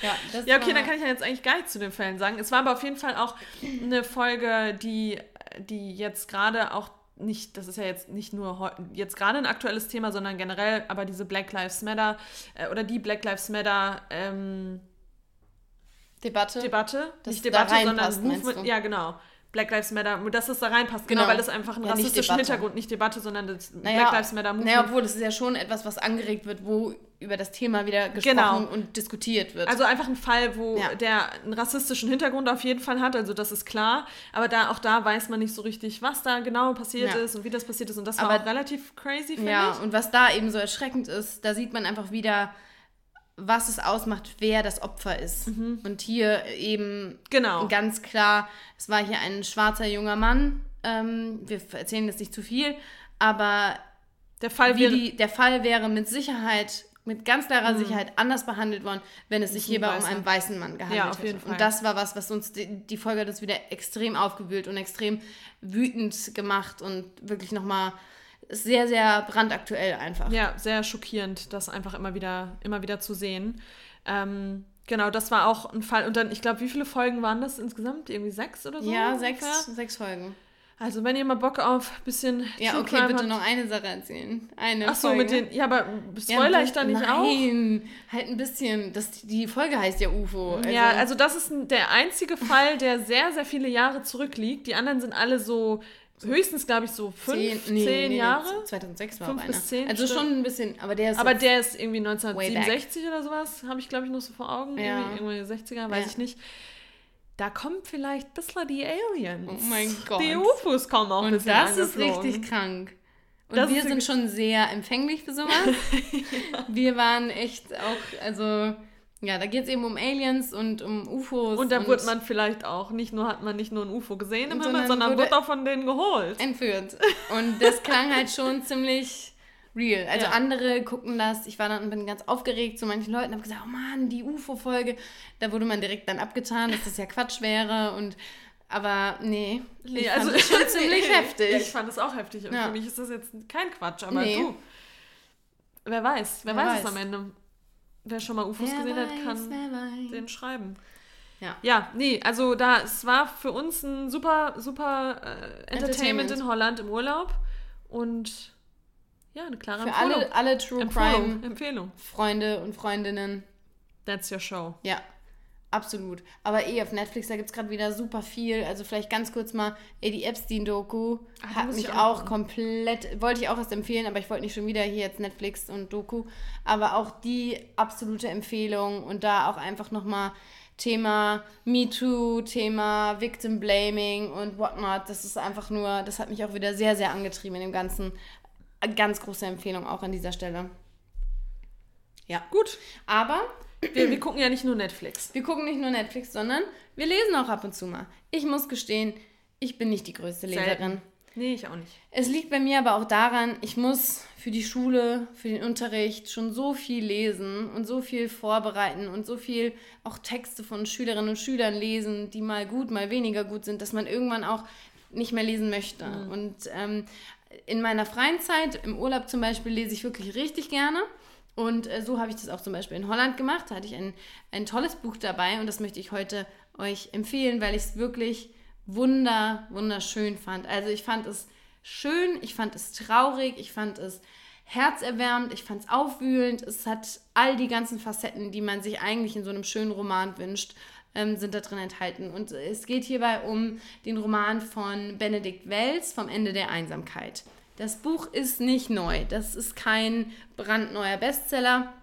Ja, das Ja, okay, dann kann ich ja jetzt eigentlich gar nichts zu den Fällen sagen. Es war aber auf jeden Fall auch eine Folge, die, die jetzt gerade auch nicht, das ist ja jetzt nicht nur jetzt gerade ein aktuelles Thema, sondern generell, aber diese Black Lives Matter äh, oder die Black Lives Matter ähm, Debatte. Debatte, Dass nicht Debatte, sondern Movement, ja genau. Black Lives Matter, dass es da reinpasst, genau, Genau. weil es einfach einen Ja, rassistischen. Hintergrund, nicht Debatte, sondern das Naja, Black Lives Matter Movement. Naja, obwohl das ist ja schon etwas, was angeregt wird, wo über das Thema wieder gesprochen Genau. und diskutiert wird. Also einfach ein Fall, wo Ja. der einen rassistischen Hintergrund auf jeden Fall hat, also das ist klar. Aber da auch da weiß man nicht so richtig, was da genau passiert Ja. ist und wie das passiert ist. Und das war Aber- auch relativ crazy, finde ja, ich. und was da eben so erschreckend ist, da sieht man einfach wieder, was es ausmacht, wer das Opfer ist. Und hier eben Mhm. Genau. ganz klar, es war hier ein schwarzer junger Mann. Ähm, wir erzählen jetzt nicht zu viel, aber Der Fall wäre. die, der Fall wäre mit Sicherheit, mit ganz klarer Sicherheit anders behandelt worden, wenn es sich hierbei um einen weißen Mann gehandelt Ja, auf hätte. Fall. Und das war was, was uns die, die Folge hat uns wieder extrem aufgewühlt und extrem wütend gemacht und wirklich nochmal sehr, sehr brandaktuell einfach. Ja, sehr schockierend, das einfach immer wieder, immer wieder zu sehen. Ähm, genau, das war auch ein Fall. Und dann, ich glaube, wie viele Folgen waren das insgesamt? Irgendwie sechs oder so? Ja, ungefähr? sechs, sechs Folgen. Also, wenn ihr mal Bock auf ein bisschen. Ja, True okay, Crime bitte habt- noch eine Sache erzählen. Eine Ach so, Folge. mit den. Ja, aber Ja, spoiler ich ein da nicht bisschen- auch? Nein, halt ein bisschen. Das, die Folge heißt ja UFO. ja, also das ist der einzige Fall, der sehr, sehr viele Jahre zurückliegt. Die anderen sind alle so höchstens, glaube ich, so fünf, zehn, nee, nee, nee, Jahre. 2006 war Fünf einer. bis zehn, also schon ein bisschen, aber der ist Aber der ist irgendwie Way 1967 oder sowas, habe ich, glaube ich, noch so vor Augen. Ja. Irgendwie, irgendwie 60er, weiß Ja. ich nicht. Da kommen vielleicht ein bisschen die Aliens. Oh mein Gott. Die UFOs kommen auch Und das ist richtig krank. Und Das wir sind schon sehr empfänglich für sowas. Wir waren echt auch, also, ja, da geht es eben um Aliens und um UFOs. Und da wurde man vielleicht auch, nicht nur hat man nicht nur ein UFO gesehen im Sondern Himmel, sondern wurde- wurde auch von denen geholt. entführt. Und das klang halt schon ziemlich real. Also Ja. andere gucken das. Ich war dann bin ganz aufgeregt zu manchen Leuten, habe gesagt, oh Mann, die UFO-Folge. Da wurde man direkt dann abgetan, dass das ja Quatsch wäre. Und aber nee, ich fand das schon ziemlich nee, heftig. Ja, ich fand es auch heftig. Und Ja. für mich ist das jetzt kein Quatsch, aber Nee. du. Wer weiß, wer, Wer weiß, es weiß. am Ende. Wer schon mal UFOs Wer gesehen hat, weiß, kann wer weiß. den schreiben. Ja. Ja, nee, also da, es war für uns ein super, super äh, Entertainment, Entertainment. in Holland im Urlaub. Und ja, eine klare Für Empfehlung. alle, alle True Empfehlung. Crime Empfehlung. Freunde und Freundinnen. That's your show. Ja, absolut. Aber eh auf Netflix, da gibt es gerade wieder super viel. Also vielleicht ganz kurz mal, ey, die Epstein-Doku Ah, hat mich auch auch komplett, wollte ich auch erst empfehlen, aber ich wollte nicht schon wieder hier jetzt Netflix und Doku. Aber auch die absolute Empfehlung und da auch einfach nochmal Thema MeToo, Thema Victim Blaming und whatnot. Das ist einfach nur, das hat mich auch wieder sehr, sehr angetrieben in dem Ganzen. Ganz große Empfehlung auch an dieser Stelle. Ja. Gut. Aber Wir, wir gucken ja nicht nur Netflix. wir gucken nicht nur Netflix, sondern wir lesen auch ab und zu mal. Ich muss gestehen, ich bin nicht die größte Leserin. Selten. Nee, ich auch nicht. Es liegt bei mir aber auch daran, ich muss für die Schule, für den Unterricht schon so viel lesen und so viel vorbereiten und so viel auch Texte von Schülerinnen und Schülern lesen, die mal gut, mal weniger gut sind, dass man irgendwann auch nicht mehr lesen möchte. Und ähm, in meiner freien Zeit, im Urlaub zum Beispiel, lese ich wirklich richtig gerne. Und äh, so habe ich das auch zum Beispiel in Holland gemacht. Da hatte ich ein, ein tolles Buch dabei und das möchte ich heute euch empfehlen, weil ich es wirklich wunder, wunderschön fand. Also ich fand es schön, ich fand es traurig, ich fand es herzerwärmend, ich fand es aufwühlend. Es hat all die ganzen Facetten, die man sich eigentlich in so einem schönen Roman wünscht, ähm, sind da drin enthalten. Und es geht hierbei um den Roman von Benedikt Wells vom Ende der Einsamkeit. Das Buch ist nicht neu. Das ist kein brandneuer Bestseller.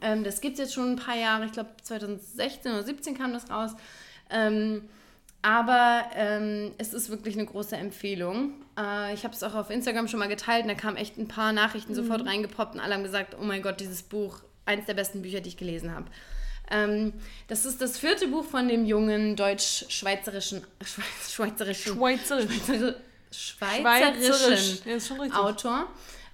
Ähm, das gibt es jetzt schon ein paar Jahre. Ich glaube, 2016 oder 2017 kam das raus. Ähm, aber ähm, es ist wirklich eine große Empfehlung. Äh, ich habe es auch auf Instagram schon mal geteilt und da kamen echt ein paar Nachrichten sofort reingepoppt und alle haben gesagt, oh mein Gott, dieses Buch, eins der besten Bücher, die ich gelesen habe. Ähm, das ist das vierte Buch von dem jungen deutsch-schweizerischen Schweiz, schweizerischen, Schweizerisch. Schweizerischen Ja. Autor.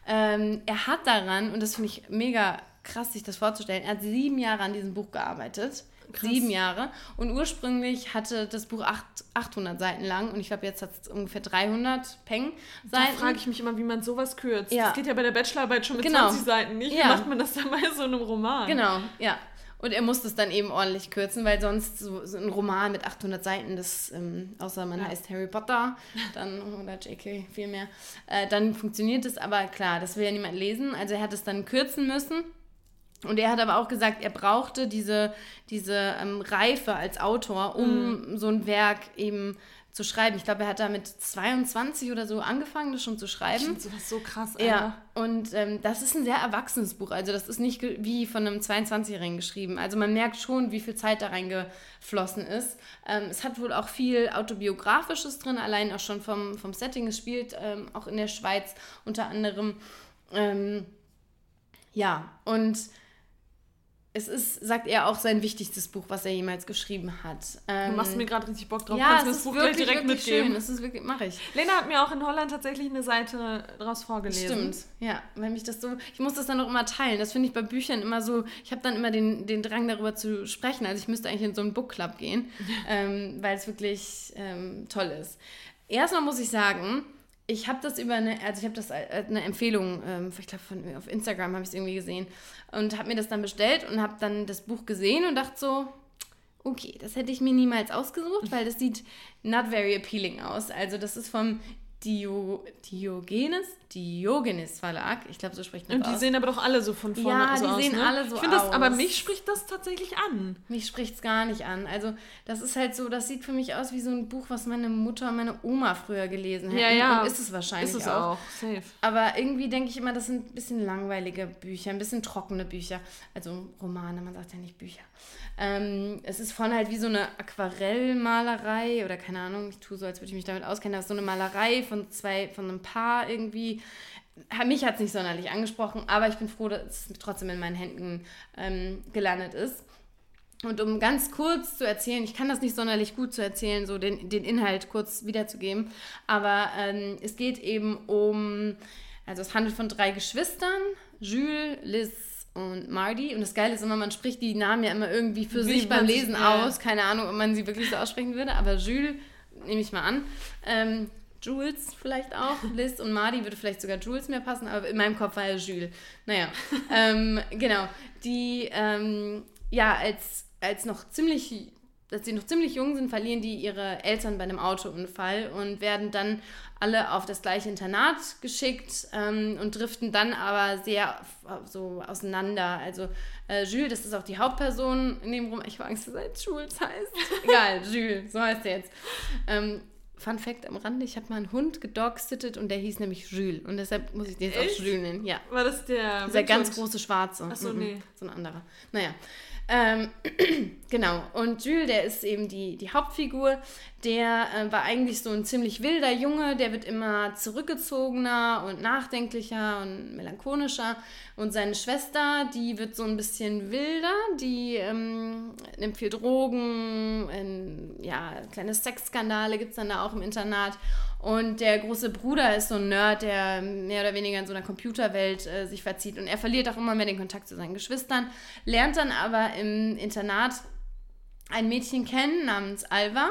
Ähm, er hat daran, und das finde ich mega krass, sich das vorzustellen, er hat sieben Jahre an diesem Buch gearbeitet. Sieben Jahre. Und ursprünglich hatte das Buch acht, 800 Seiten lang und ich glaube, jetzt hat es ungefähr 300 Peng Da Seiten. frage ich mich immer, wie man sowas kürzt. Ja. Das geht ja bei der Bachelorarbeit schon mit Genau. 20 Seiten nicht. Wie Ja. macht man das dann bei so einem Roman? Genau, ja. Und er musste es dann eben ordentlich kürzen, weil sonst so, so ein Roman mit 800 Seiten, das, ähm, außer man Ja. heißt Harry Potter, dann, oder JK vielmehr, äh, dann funktioniert es. Aber klar, das will ja niemand lesen. Also er hat es dann kürzen müssen. Und er hat aber auch gesagt, er brauchte diese, diese ähm, Reife als Autor, um so ein Werk eben zu schreiben. Ich glaube, er hat da mit 22 oder so angefangen, das schon zu Ich schreiben. finde sowas so krass, Alter. Ja, und ähm, das ist ein sehr erwachsenes Buch. Also das ist nicht wie von einem 22-Jährigen geschrieben. Also man merkt schon, wie viel Zeit da reingeflossen ist. Ähm, es hat wohl auch viel Autobiografisches drin, allein auch schon vom, vom Setting. Es spielt ähm, auch in der Schweiz unter anderem. Ähm, ja, und es ist, sagt er, auch sein wichtigstes Buch, was er jemals geschrieben hat. Du Ähm, machst mir gerade richtig Bock drauf. ja, Kannst es das ist Buch wirklich, direkt wirklich mitgeben. schön. Es ist wirklich, mache ich. Lena hat mir auch in Holland tatsächlich eine Seite draus vorgelesen. Stimmt, ja, weil mich das so, ich muss das dann auch immer teilen. Das finde ich bei Büchern immer so, ich habe dann immer den, den Drang darüber zu sprechen. Also ich müsste eigentlich in so einen Book Club gehen, ähm, weil es wirklich ähm, toll ist. Erstmal muss ich sagen, ich habe das über eine, also ich habe das als eine Empfehlung, ähm, ich glaube auf Instagram habe ich es irgendwie gesehen und habe mir das dann bestellt und habe dann das Buch gesehen und dachte so, okay, das hätte ich mir niemals ausgesucht, weil das sieht not very appealing aus. Also das ist vom Dio, Diogenes, Diogenes Verlag. Ich glaube, so spricht man Und die aus. sehen aber doch alle so von vorne ja, so die aus. sehen ne? alle so ich finde aus. Das, aber mich spricht das tatsächlich an. Mich spricht es gar nicht an. Also das ist halt so, das sieht für mich aus wie so ein Buch, was meine Mutter und meine Oma früher gelesen hätten. Ja, ja. Und ist es wahrscheinlich ist es auch. auch. Safe. Aber irgendwie denke ich immer, das sind ein bisschen langweilige Bücher, ein bisschen trockene Bücher. Also Romane, man sagt ja nicht Bücher. Ähm, es ist von halt wie so eine Aquarellmalerei oder keine Ahnung, ich tue so, als würde ich mich damit auskennen, das ist so eine Malerei von zwei, von einem Paar irgendwie. Mich hat es nicht sonderlich angesprochen, aber ich bin froh, dass es trotzdem in meinen Händen ähm, gelandet ist. Und um ganz kurz zu erzählen, ich kann das nicht sonderlich gut zu erzählen, so den, den Inhalt kurz wiederzugeben, aber ähm, es geht eben um, also es handelt von drei Geschwistern, Jules, Liz und Marty. Und das Geile ist immer, man spricht die Namen ja immer irgendwie für Wie sich beim Lesen ja. aus. Keine Ahnung, ob man sie wirklich so aussprechen würde, aber Jules nehme ich mal an. Ähm, Jules vielleicht auch. Liz und Marty würde vielleicht sogar Jules mehr passen, aber in meinem Kopf war ja Jules. Naja, ähm, genau. Die, ähm, ja, als, als noch ziemlich, als sie noch ziemlich jung sind, verlieren die ihre Eltern bei einem Autounfall und werden dann alle auf das gleiche Internat geschickt ähm, und driften dann aber sehr so auseinander. Also äh, Jules, das ist auch die Hauptperson in dem Roman. Ich habe Angst, dass er jetzt Jules heißt. Egal, Jules, so heißt er jetzt. Fun Fact am Rande, ich habe mal einen Hund gedogsittet und der hieß nämlich Jules. Und deshalb muss ich den jetzt Echt? auch Jules nennen. Ja. War das der. Dieser ganz große Schwarze. Ach so, Mhm. nee. So ein anderer. Naja. Ähm, genau. Und Jules, der ist eben die, die Hauptfigur. Der äh, war eigentlich so ein ziemlich wilder Junge. Der wird immer zurückgezogener und nachdenklicher und melancholischer. Und seine Schwester, die wird so ein bisschen wilder. Die ähm, nimmt viel Drogen. ähm, ja, kleine Sexskandale gibt es dann da auch im Internat. Und der große Bruder ist so ein Nerd, der mehr oder weniger in so einer Computerwelt äh, sich verzieht. Und er verliert auch immer mehr den Kontakt zu seinen Geschwistern, lernt dann aber im Internat ein Mädchen kennen namens Alva,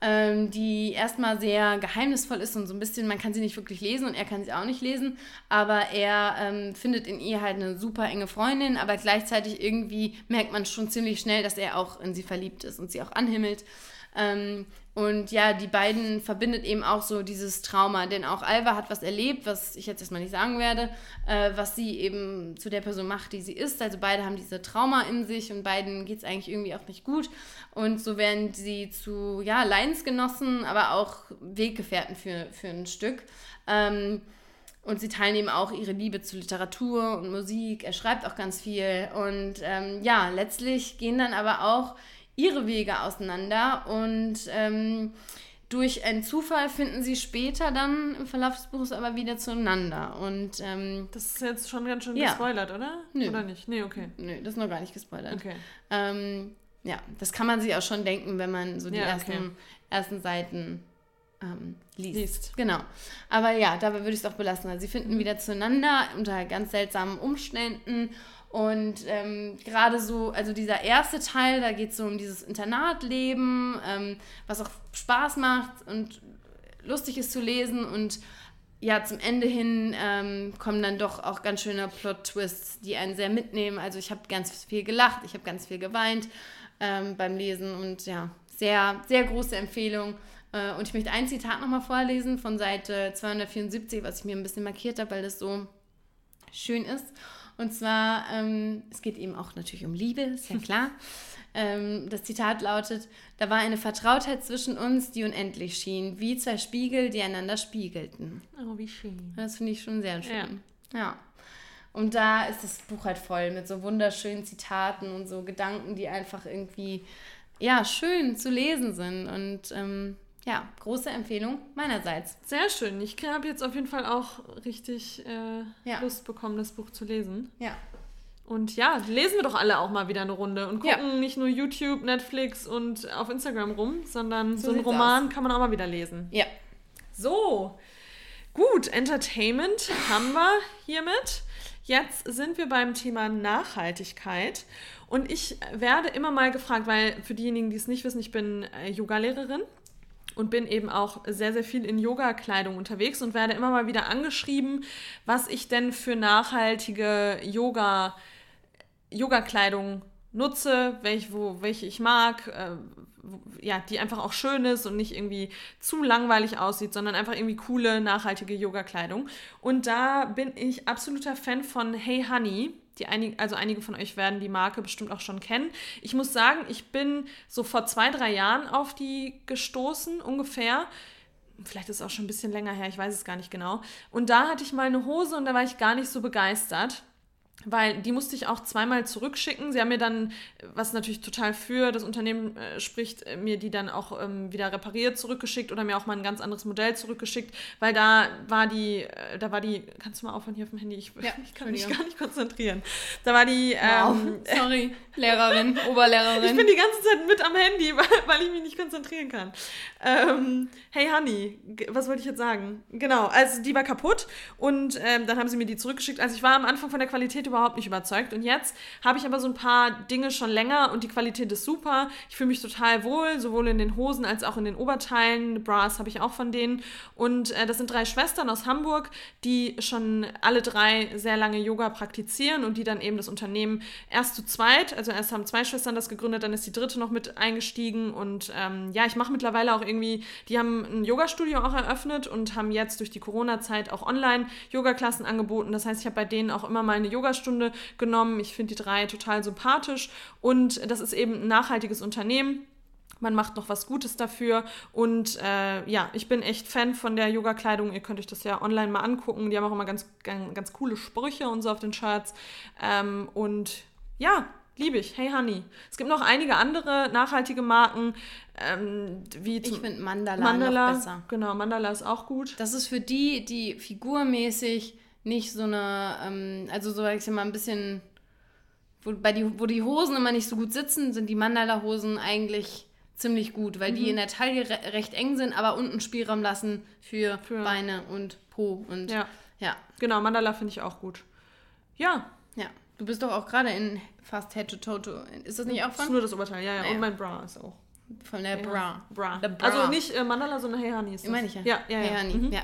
ähm, die erstmal sehr geheimnisvoll ist und so ein bisschen, man kann sie nicht wirklich lesen und er kann sie auch nicht lesen, aber er ähm, findet in ihr halt eine super enge Freundin, aber gleichzeitig irgendwie merkt man schon ziemlich schnell, dass er auch in sie verliebt ist und sie auch anhimmelt. Ähm, und ja, die beiden verbindet eben auch so dieses Trauma, denn auch Alva hat was erlebt, was ich jetzt erstmal nicht sagen werde, äh, was sie eben zu der Person macht, die sie ist. Also beide haben diese Trauma in sich und beiden geht es eigentlich irgendwie auch nicht gut. Und so werden sie zu, ja, Leidensgenossen, aber auch Weggefährten für, für ein Stück. Ähm, und sie teilen eben auch ihre Liebe zu Literatur und Musik. Er schreibt auch ganz viel. Und ähm, ja, letztlich gehen dann aber auch ihre Wege auseinander. Und ähm, durch einen Zufall finden sie später dann im Verlauf des Buches aber wieder zueinander. Und ähm, Das ist jetzt schon ganz schön Ja. gespoilert, oder? Nö. Oder nicht? Nee, okay. nö, das ist noch gar nicht gespoilert. Okay. Ähm, ja, das kann man sich auch schon denken, wenn man so die Ja, ersten, okay. ersten Seiten ähm, liest. Liest. Genau. Aber ja, dabei würde ich es auch belassen. Also sie finden wieder zueinander unter ganz seltsamen Umständen. Und ähm, gerade so, also dieser erste Teil, da geht es so um dieses Internatleben, ähm, was auch Spaß macht und lustig ist zu lesen. Und ja, zum Ende hin ähm, kommen dann doch auch ganz schöne Plot-Twists, die einen sehr mitnehmen. Also ich habe ganz viel gelacht, ich habe ganz viel geweint ähm, beim Lesen und ja, sehr, sehr große Empfehlung. Äh, und ich möchte ein Zitat nochmal vorlesen von Seite 274, was ich mir ein bisschen markiert habe, weil das so schön ist. Und zwar, ähm, es geht eben auch natürlich um Liebe, ist ja klar. ähm, das Zitat lautet, da war eine Vertrautheit zwischen uns, die unendlich schien, wie zwei Spiegel, die einander spiegelten. Oh, wie schön. Das finde ich schon sehr schön. Ja. Und da ist das Buch halt voll mit so wunderschönen Zitaten und so Gedanken, die einfach irgendwie, ja, schön zu lesen sind. Und ähm, ja, große Empfehlung meinerseits. Sehr schön. Ich habe jetzt auf jeden Fall auch richtig äh, Ja. Lust bekommen, das Buch zu lesen. Ja. Und ja, lesen wir doch alle auch mal wieder eine Runde und Ja. gucken nicht nur YouTube, Netflix und auf Instagram rum, sondern So so, einen Roman kann man auch mal wieder lesen. Ja. So, gut, Entertainment haben wir hiermit. Jetzt sind wir beim Thema Nachhaltigkeit. Und ich werde immer mal gefragt, weil für diejenigen, die es nicht wissen, ich bin äh, Yogalehrerin und bin eben auch sehr, sehr viel in Yoga-Kleidung unterwegs und werde immer mal wieder angeschrieben, was ich denn für nachhaltige Yoga, Yoga-Kleidung nutze, welche, wo, welche ich mag, äh, ja, die einfach auch schön ist und nicht irgendwie zu langweilig aussieht, sondern einfach irgendwie coole, nachhaltige Yoga-Kleidung. Und da bin ich absoluter Fan von Hey Honey. Die einig, also einige von euch werden die Marke bestimmt auch schon kennen. Ich muss sagen, ich bin so vor zwei, drei Jahren auf die gestoßen, ungefähr vielleicht ist es auch schon ein bisschen länger her, ich weiß es gar nicht genau. Und da hatte ich mal eine Hose und da war ich gar nicht so begeistert weil die musste ich auch zweimal zurückschicken. Sie haben mir dann, was natürlich total für das Unternehmen äh, spricht, äh, mir die dann auch ähm, wieder repariert zurückgeschickt oder mir auch mal ein ganz anderes Modell zurückgeschickt, weil da war die, äh, da war die, kannst du mal aufhören hier auf dem Handy? Ich, ja, ich kann mich gar nicht konzentrieren. Da war die, wow. ähm, sorry, Lehrerin, Oberlehrerin. Ich bin die ganze Zeit mit am Handy, weil, weil ich mich nicht konzentrieren kann. Ähm, hey Honey, was wollte ich jetzt sagen? Genau, also die war kaputt und ähm, dann haben sie mir die zurückgeschickt. Also ich war am Anfang von der Qualität überhaupt nicht überzeugt. Und jetzt habe ich aber so ein paar Dinge schon länger und die Qualität ist super. Ich fühle mich total wohl, sowohl in den Hosen als auch in den Oberteilen. Bras habe ich auch von denen. Und äh, das sind drei Schwestern aus Hamburg, die schon alle drei sehr lange Yoga praktizieren und die dann eben das Unternehmen erst zu zweit, also erst haben zwei Schwestern das gegründet, dann ist die dritte noch mit eingestiegen. Und ähm, ja, ich mache mittlerweile auch irgendwie, die haben ein Yoga-Studio auch eröffnet und haben jetzt durch die Corona-Zeit auch online Yoga-Klassen angeboten. Das heißt, ich habe bei denen auch immer mal eine Yoga Yogastunde genommen. Ich finde die drei total sympathisch und das ist eben ein nachhaltiges Unternehmen. Man macht noch was Gutes dafür. Und äh, ja, ich bin echt Fan von der Yoga-Kleidung. Ihr könnt euch das ja online mal angucken. Die haben auch immer ganz, ganz, ganz coole Sprüche und so auf den Shirts. Ähm, und ja, liebe ich. Hey Honey. Es gibt noch einige andere nachhaltige Marken. Ähm, wie ich finde Mandala, Mandala noch besser. Genau, Mandala ist auch gut. Das ist für die, die figurmäßig nicht so eine, ähm, also so, ich sag mal, ein bisschen, wo, bei die, wo die Hosen immer nicht so gut sitzen, sind die Mandala-Hosen eigentlich ziemlich gut, weil mhm. die in der Taille re recht eng sind, aber unten Spielraum lassen für, für Beine und Po und ja. ja. Genau, Mandala finde ich auch gut. Ja. Ja. Du bist doch auch gerade in fast Head to Toe. Ist das nicht auch von? Das ist nur das Oberteil, ja, ja. Naja. Und mein Bra ist auch. Von der Bra. Bra. Bra. Also nicht äh, Mandala, sondern Hey Honey ist das. Meine ich ja. Ja, ja, ja. Hey Honey, mhm. ja.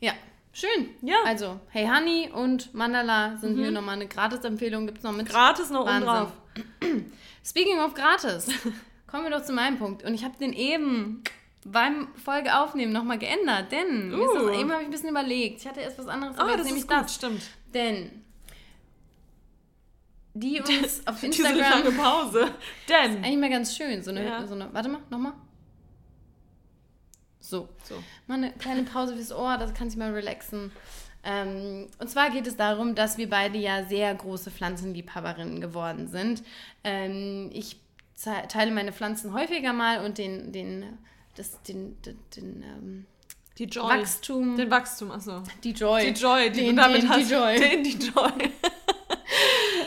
Ja. Schön. Ja. Also, Hey Honey und Mandala sind mhm. hier nochmal eine Gratis-Empfehlung. Gibt es noch mit? Gratis noch oben drauf. Speaking of gratis, kommen wir doch zu meinem Punkt. Und ich habe den eben beim Folge aufnehmen nochmal geändert, denn uh. das, eben habe ich ein bisschen überlegt. Ich hatte erst was anderes, aber oh, das ist gut, das. stimmt. Denn die uns auf Instagram... Diese lange Pause. Denn... Eigentlich mal ganz schön. So eine, ja. so eine warte mal, nochmal. So. so. Mal eine kleine Pause fürs Ohr, das kann sich mal relaxen. Ähm, und zwar geht es darum, dass wir beide ja sehr große Pflanzenliebhaberinnen geworden sind. Ähm, ich teile meine Pflanzen häufiger mal und den, den, das, den, den, den ähm, die Joy. Wachstum. Den Wachstum, achso. Die Joy. Die Joy, die den, du damit den, hast. Die Joy. Den, die Joy.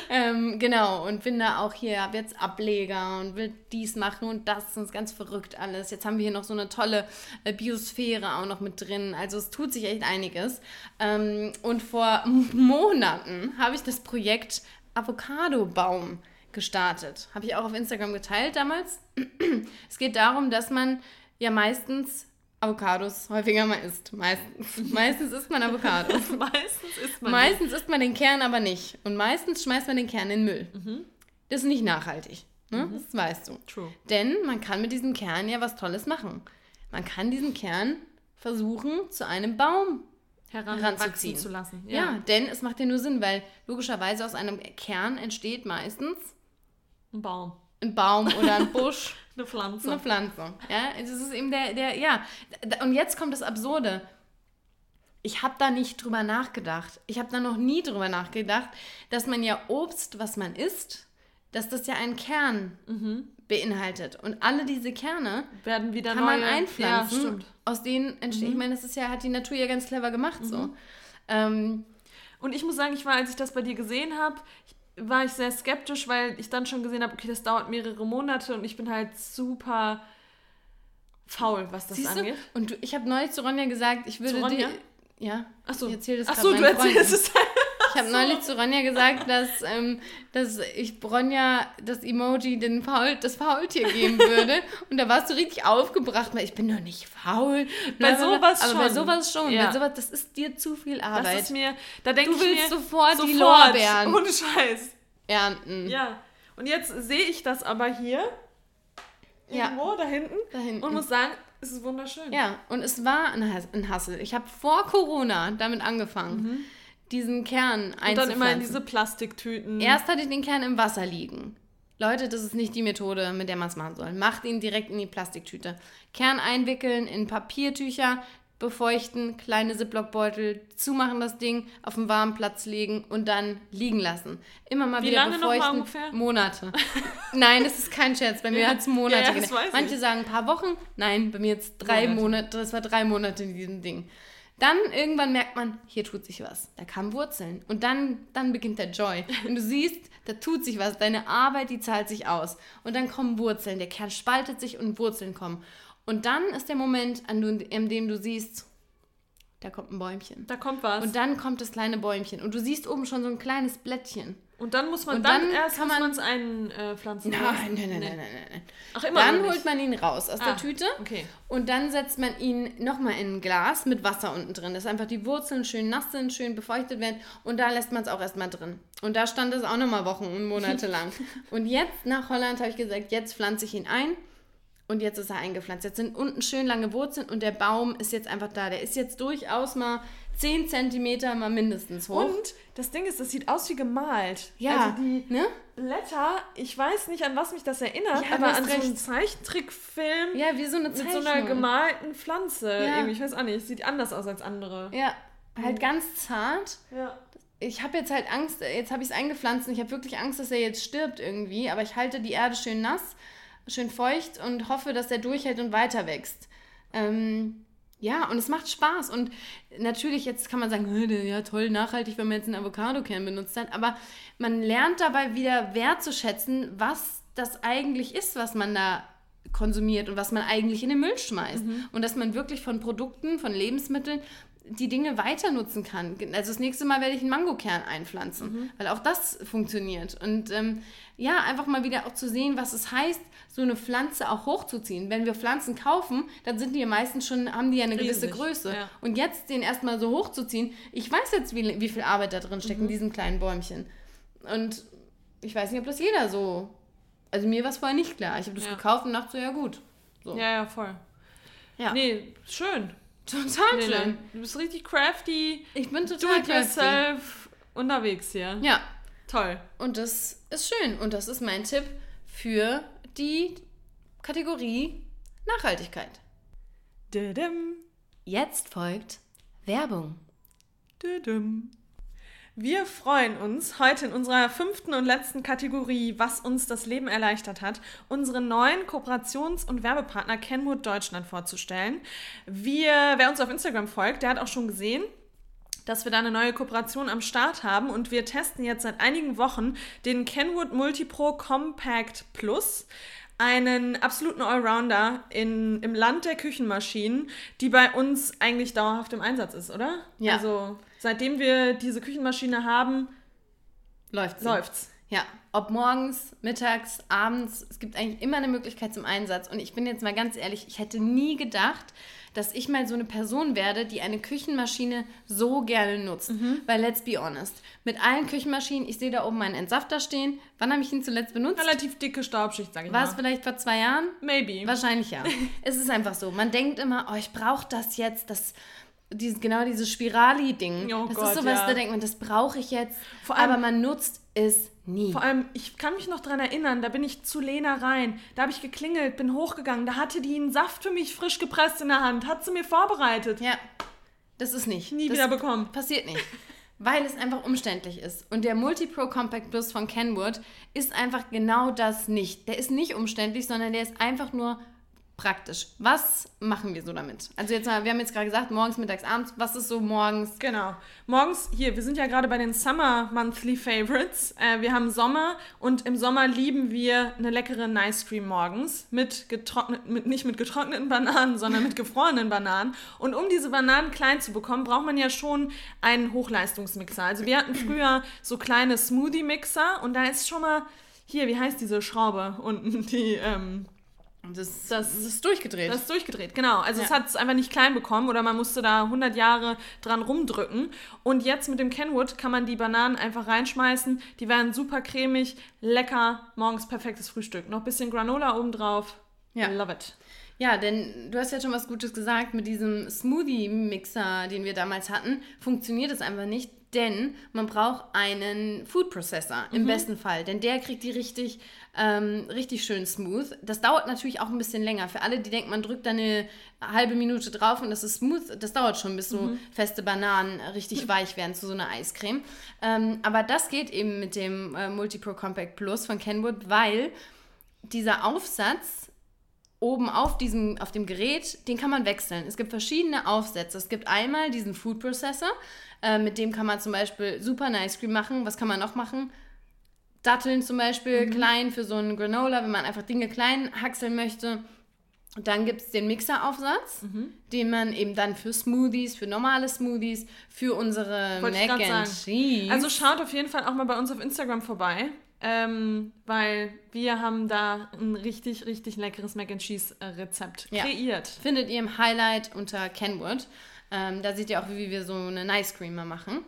Ähm, genau, und bin da auch hier, habe jetzt Ableger und will dies machen und das. Und ganz verrückt alles. Jetzt haben wir hier noch so eine tolle äh, Biosphäre auch noch mit drin. Also es tut sich echt einiges. Ähm, und vor Monaten habe ich das Projekt Avocado-Baum gestartet. Habe ich auch auf Instagram geteilt damals. es geht darum, dass man ja meistens Avocados häufiger mal isst. Meistens, meistens isst man Avocados. meistens isst man Meistens isst man den Kern aber nicht. Und meistens schmeißt man den Kern in den Müll. Mhm. Das ist nicht nachhaltig. Ne? Mhm. Das weißt du. True. Denn man kann mit diesem Kern ja was Tolles machen. Man kann diesen Kern versuchen, zu einem Baum heranzuziehen zu lassen. Ja. ja, denn es macht ja nur Sinn, weil logischerweise aus einem Kern entsteht meistens ein Baum. Ein Baum oder ein Busch. Eine Pflanze. Eine Pflanze. Ja, das ist eben der, der, ja. Und jetzt kommt das Absurde. Ich habe da nicht drüber nachgedacht. Ich habe da noch nie drüber nachgedacht, dass man ja Obst, was man isst, dass das ja einen Kern mhm. beinhaltet. Und alle diese Kerne werden wieder kann neue. man einpflanzen. Ja, aus denen entsteht, mhm. ich meine, das ist ja, hat die Natur ja ganz clever gemacht mhm. so. Ähm, und ich muss sagen, ich war, als ich das bei dir gesehen habe, war ich sehr skeptisch, weil ich dann schon gesehen habe, okay, das dauert mehrere Monate und ich bin halt super faul, was das Siehst angeht. Du? Und du, ich habe neulich zu Ronja gesagt, ich würde dir. Ja. Achso. Ich erzähle das Achso, du erzählst es halt. Ich habe so. neulich zu Ronja gesagt, dass, ähm, dass ich Ronja das Emoji den Faul, das Faultier geben würde. Und da warst du richtig aufgebracht, weil ich bin doch nicht faul. Bei sowas aber schon. bei sowas schon. Ja. Bei sowas, das ist dir zu viel Arbeit. Das ist mir, da denke ich mir, sofort, sofort die Lorbeeren. Ohne Scheiß. Ernten. Ja. Und jetzt sehe ich das aber hier. Ja. Irgendwo da hinten. Da hinten. Und muss sagen, es ist wunderschön. Ja, und es war ein Hass- ein Hassel. Ich habe vor Corona damit angefangen, diesen Kern Und dann einzupflanzen. immer in diese Plastiktüten. Erst hatte ich den Kern im Wasser liegen. Leute, das ist nicht die Methode, mit der man es machen soll. Macht ihn direkt in die Plastiktüte. Kern einwickeln in Papiertücher, befeuchten, kleine Ziploc-Beutel, zumachen das Ding, auf einen warmen Platz legen und dann liegen lassen. Immer mal Wie wieder lange noch mal befeuchten. ungefähr? Monate. Nein, das ist kein Scherz. Bei mir hat es Monate Ja, ja, gedauert. Manche ich. sagen ein paar Wochen. Nein, bei mir jetzt drei Monate. Monate. Das war drei Monate in diesem Ding. Dann irgendwann merkt man, hier tut sich was. Da kamen Wurzeln. Und dann, dann beginnt der Joy. Und du siehst, da tut sich was. Deine Arbeit, die zahlt sich aus. Und dann kommen Wurzeln. Der Kern spaltet sich und Wurzeln kommen. Und dann ist der Moment, an, dem du siehst, da kommt ein Bäumchen. Da kommt was. Und dann kommt das kleine Bäumchen. Und du siehst oben schon so ein kleines Blättchen. Und dann muss man Und dann, dann erst kann man- es einpflanzen. Nein, nein, nein, nein, nein, nein. nein. Ach, immer Dann holt man ihn raus aus Ah, der Tüte. okay. Und dann setzt man ihn nochmal in ein Glas mit Wasser unten drin, dass einfach die Wurzeln schön nass sind, schön befeuchtet werden. Und da lässt man es auch erstmal drin. Und da stand es auch nochmal Wochen und Monate lang. Und jetzt nach Holland habe ich gesagt, jetzt pflanze ich ihn ein. Und jetzt ist er eingepflanzt. Jetzt sind unten schön lange Wurzeln und der Baum ist jetzt einfach da. Der ist jetzt durchaus mal 10 Zentimeter mal mindestens hoch. Und das Ding ist, das sieht aus wie gemalt. ja, Also die ne? Blätter, ich weiß nicht, an was mich das erinnert, Ja, aber an so einen recht. Zeichentrickfilm Ja, wie so eine mit so Zeichnung. einer gemalten Pflanze. Ja. Irgendwie, ich weiß auch nicht, sieht anders aus als andere. Ja, halt ganz zart. Ja. ich habe jetzt halt Angst, jetzt habe ich es eingepflanzt und ich habe wirklich Angst, dass er jetzt stirbt irgendwie, aber ich halte die Erde schön nass, schön feucht und hoffe, dass er durchhält und weiter wächst. Ähm, ja, und es macht Spaß. Und natürlich, jetzt kann man sagen, "Hö, ja toll, nachhaltig, wenn man jetzt einen Avocado-Kern benutzt hat, aber man lernt dabei wieder wertzuschätzen, was das eigentlich ist, was man da konsumiert und was man eigentlich in den Müll schmeißt. Und dass man wirklich von Produkten, von Lebensmitteln die Dinge weiter nutzen kann. Also das nächste Mal werde ich einen Mangokern einpflanzen, weil auch das funktioniert. Und ähm, ja, einfach mal wieder auch zu sehen, was es heißt, so eine Pflanze auch hochzuziehen. Wenn wir Pflanzen kaufen, dann sind die ja meistens schon, haben die ja eine gewisse Riesig, Größe. ja. Und jetzt den erstmal so hochzuziehen, ich weiß jetzt, wie, wie viel Arbeit da drin steckt in diesem kleinen Bäumchen. Und ich weiß nicht, ob das jeder so. Also mir war es vorher nicht klar. Ich habe das Ja. gekauft und dachte so, ja gut. So. Ja, ja, voll. Ja. Nee, schön. Total Nee, schön. nee. Du bist richtig crafty, Ich bin do total it crafty. yourself unterwegs hier. Ja, Toll. und das ist schön. Und das ist mein Tipp für die Kategorie Nachhaltigkeit. Jetzt folgt Werbung. Wir freuen uns, heute in unserer fünften und letzten Kategorie, was uns das Leben erleichtert hat, unseren neuen Kooperations- und Werbepartner Kenwood Deutschland vorzustellen. Wir, wer uns auf Instagram folgt, der hat auch schon gesehen, dass wir da eine neue Kooperation am Start haben und wir testen jetzt seit einigen Wochen den Kenwood Multipro Compact Plus. Einen absoluten Allrounder in, im Land der Küchenmaschinen, die bei uns eigentlich dauerhaft im Einsatz ist, oder? Ja. Also seitdem wir diese Küchenmaschine haben, Läuft läuft's. Ja, ob morgens, mittags, abends, es gibt eigentlich immer eine Möglichkeit zum Einsatz. Und ich bin jetzt mal ganz ehrlich, ich hätte nie gedacht, dass ich mal so eine Person werde, die eine Küchenmaschine so gerne nutzt. Weil let's be honest, mit allen Küchenmaschinen, ich sehe da oben meinen Entsafter stehen. Wann habe ich ihn zuletzt benutzt? Relativ dicke Staubschicht, sag ich War es mal. vielleicht vor zwei Jahren? Maybe. Wahrscheinlich ja. es ist einfach so. Man denkt immer, oh, ich brauche das jetzt, das, dieses, genau dieses Spirali-Ding. Oh das Gott, ist sowas, ja. da denkt man, das brauche ich jetzt. Vor allem- aber man nutzt es nie. Vor allem, ich kann mich noch dran erinnern, da bin ich zu Lena rein. Da habe ich geklingelt, bin hochgegangen. Da hatte die einen Saft für mich frisch gepresst in der Hand. Hat sie mir vorbereitet. Ja, das ist nicht. Nie das wieder bekommen. Passiert nicht. Weil es einfach umständlich ist. Und der Multi-Pro Compact Plus von Kenwood ist einfach genau das nicht. Der ist nicht umständlich, sondern der ist einfach nur praktisch. Was machen wir so damit? Also jetzt mal, wir haben jetzt gerade gesagt, morgens, mittags, abends. Was ist so morgens? Genau. Morgens, hier, wir sind ja gerade bei den Summer Monthly Favorites. Äh, wir haben Sommer und im Sommer lieben wir eine leckere Nice Cream morgens mit getrockneten, mit, nicht mit getrockneten Bananen, sondern mit gefrorenen Bananen. Und um diese Bananen klein zu bekommen, braucht man ja schon einen Hochleistungsmixer. Also wir hatten früher so kleine Smoothie-Mixer und da ist schon mal, hier, wie heißt diese Schraube unten, die, ähm, Das, Das- das ist durchgedreht. Das ist durchgedreht, genau. Also es Ja. hat es einfach nicht klein bekommen oder man musste da 100 Jahre dran rumdrücken. Und jetzt mit dem Kenwood kann man die Bananen einfach reinschmeißen. Die werden super cremig, lecker, morgens perfektes Frühstück. Noch ein bisschen Granola obendrauf. Ja. Love it. Ja, denn du hast ja schon was Gutes gesagt, mit diesem Smoothie-Mixer, den wir damals hatten, funktioniert es einfach nicht, denn man braucht einen Food Processor im besten Fall, denn der kriegt die richtig, ähm, richtig schön smooth. Das dauert natürlich auch ein bisschen länger. Für alle, die denken, man drückt da eine halbe Minute drauf und das ist smooth, das dauert schon, bis so feste Bananen richtig weich werden zu so einer Eiscreme. Ähm, aber das geht eben mit dem äh, Multipro Compact Plus von Kenwood, weil dieser Aufsatz oben auf diesem, auf dem Gerät, den kann man wechseln. Es gibt verschiedene Aufsätze. Es gibt einmal diesen Food Processor, äh, mit dem kann man zum Beispiel super Ice Cream machen. Was kann man noch machen? Datteln zum Beispiel klein für so einen Granola, wenn man einfach Dinge klein hackseln möchte. Dann gibt es den Mixeraufsatz, den man eben dann für Smoothies, für normale Smoothies, für unsere Wollte Mac and sagen. Cheese. Also schaut auf jeden Fall auch mal bei uns auf Instagram vorbei. Ähm, weil wir haben da ein richtig, richtig leckeres Mac and Cheese äh, Rezept Ja. kreiert. findet ihr im Highlight unter Kenwood. Ähm, da seht ihr auch, wie wir so eine Nice Cream mal machen.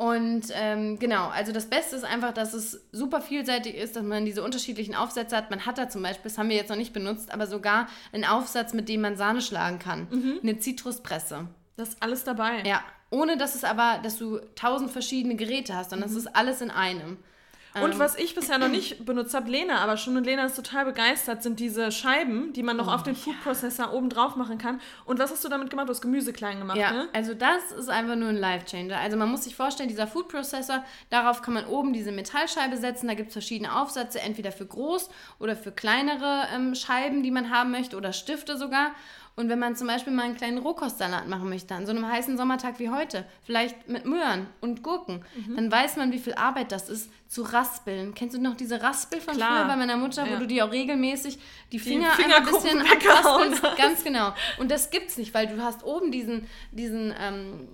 Und ähm, genau, also das Beste ist einfach, dass es super vielseitig ist, dass man diese unterschiedlichen Aufsätze hat. Man hat da zum Beispiel, das haben wir jetzt noch nicht benutzt, aber sogar einen Aufsatz, mit dem man Sahne schlagen kann. Eine Zitruspresse. Das ist alles dabei. Ja, ohne dass es aber, dass du tausend verschiedene Geräte hast, sondern es ist alles in einem. Und was ich bisher noch nicht benutzt habe, Lena aber schon, und Lena ist total begeistert, sind diese Scheiben, die man noch Oh, auf den Food Processor oben drauf machen kann. Und was hast du damit gemacht? Du hast Gemüse klein gemacht, Ja, ne? also das ist einfach nur ein Life-Changer. Also man muss sich vorstellen, dieser Food Processor, darauf kann man oben diese Metallscheibe setzen. Da gibt es verschiedene Aufsätze, entweder für groß oder für kleinere ähm, Scheiben, die man haben möchte oder Stifte sogar. Und wenn man zum Beispiel mal einen kleinen Rohkostsalat machen möchte, an so einem heißen Sommertag wie heute, vielleicht mit Möhren und Gurken, Mhm. dann weiß man, wie viel Arbeit das ist, zu raspeln. Kennst du noch diese Raspel von Klar. früher bei meiner Mutter, wo Ja. du die auch regelmäßig die Finger, Fingerkuppen einfach ein bisschen abraspelst? Ganz genau. Und das gibt's nicht, weil du hast oben diesen, diesen, ähm,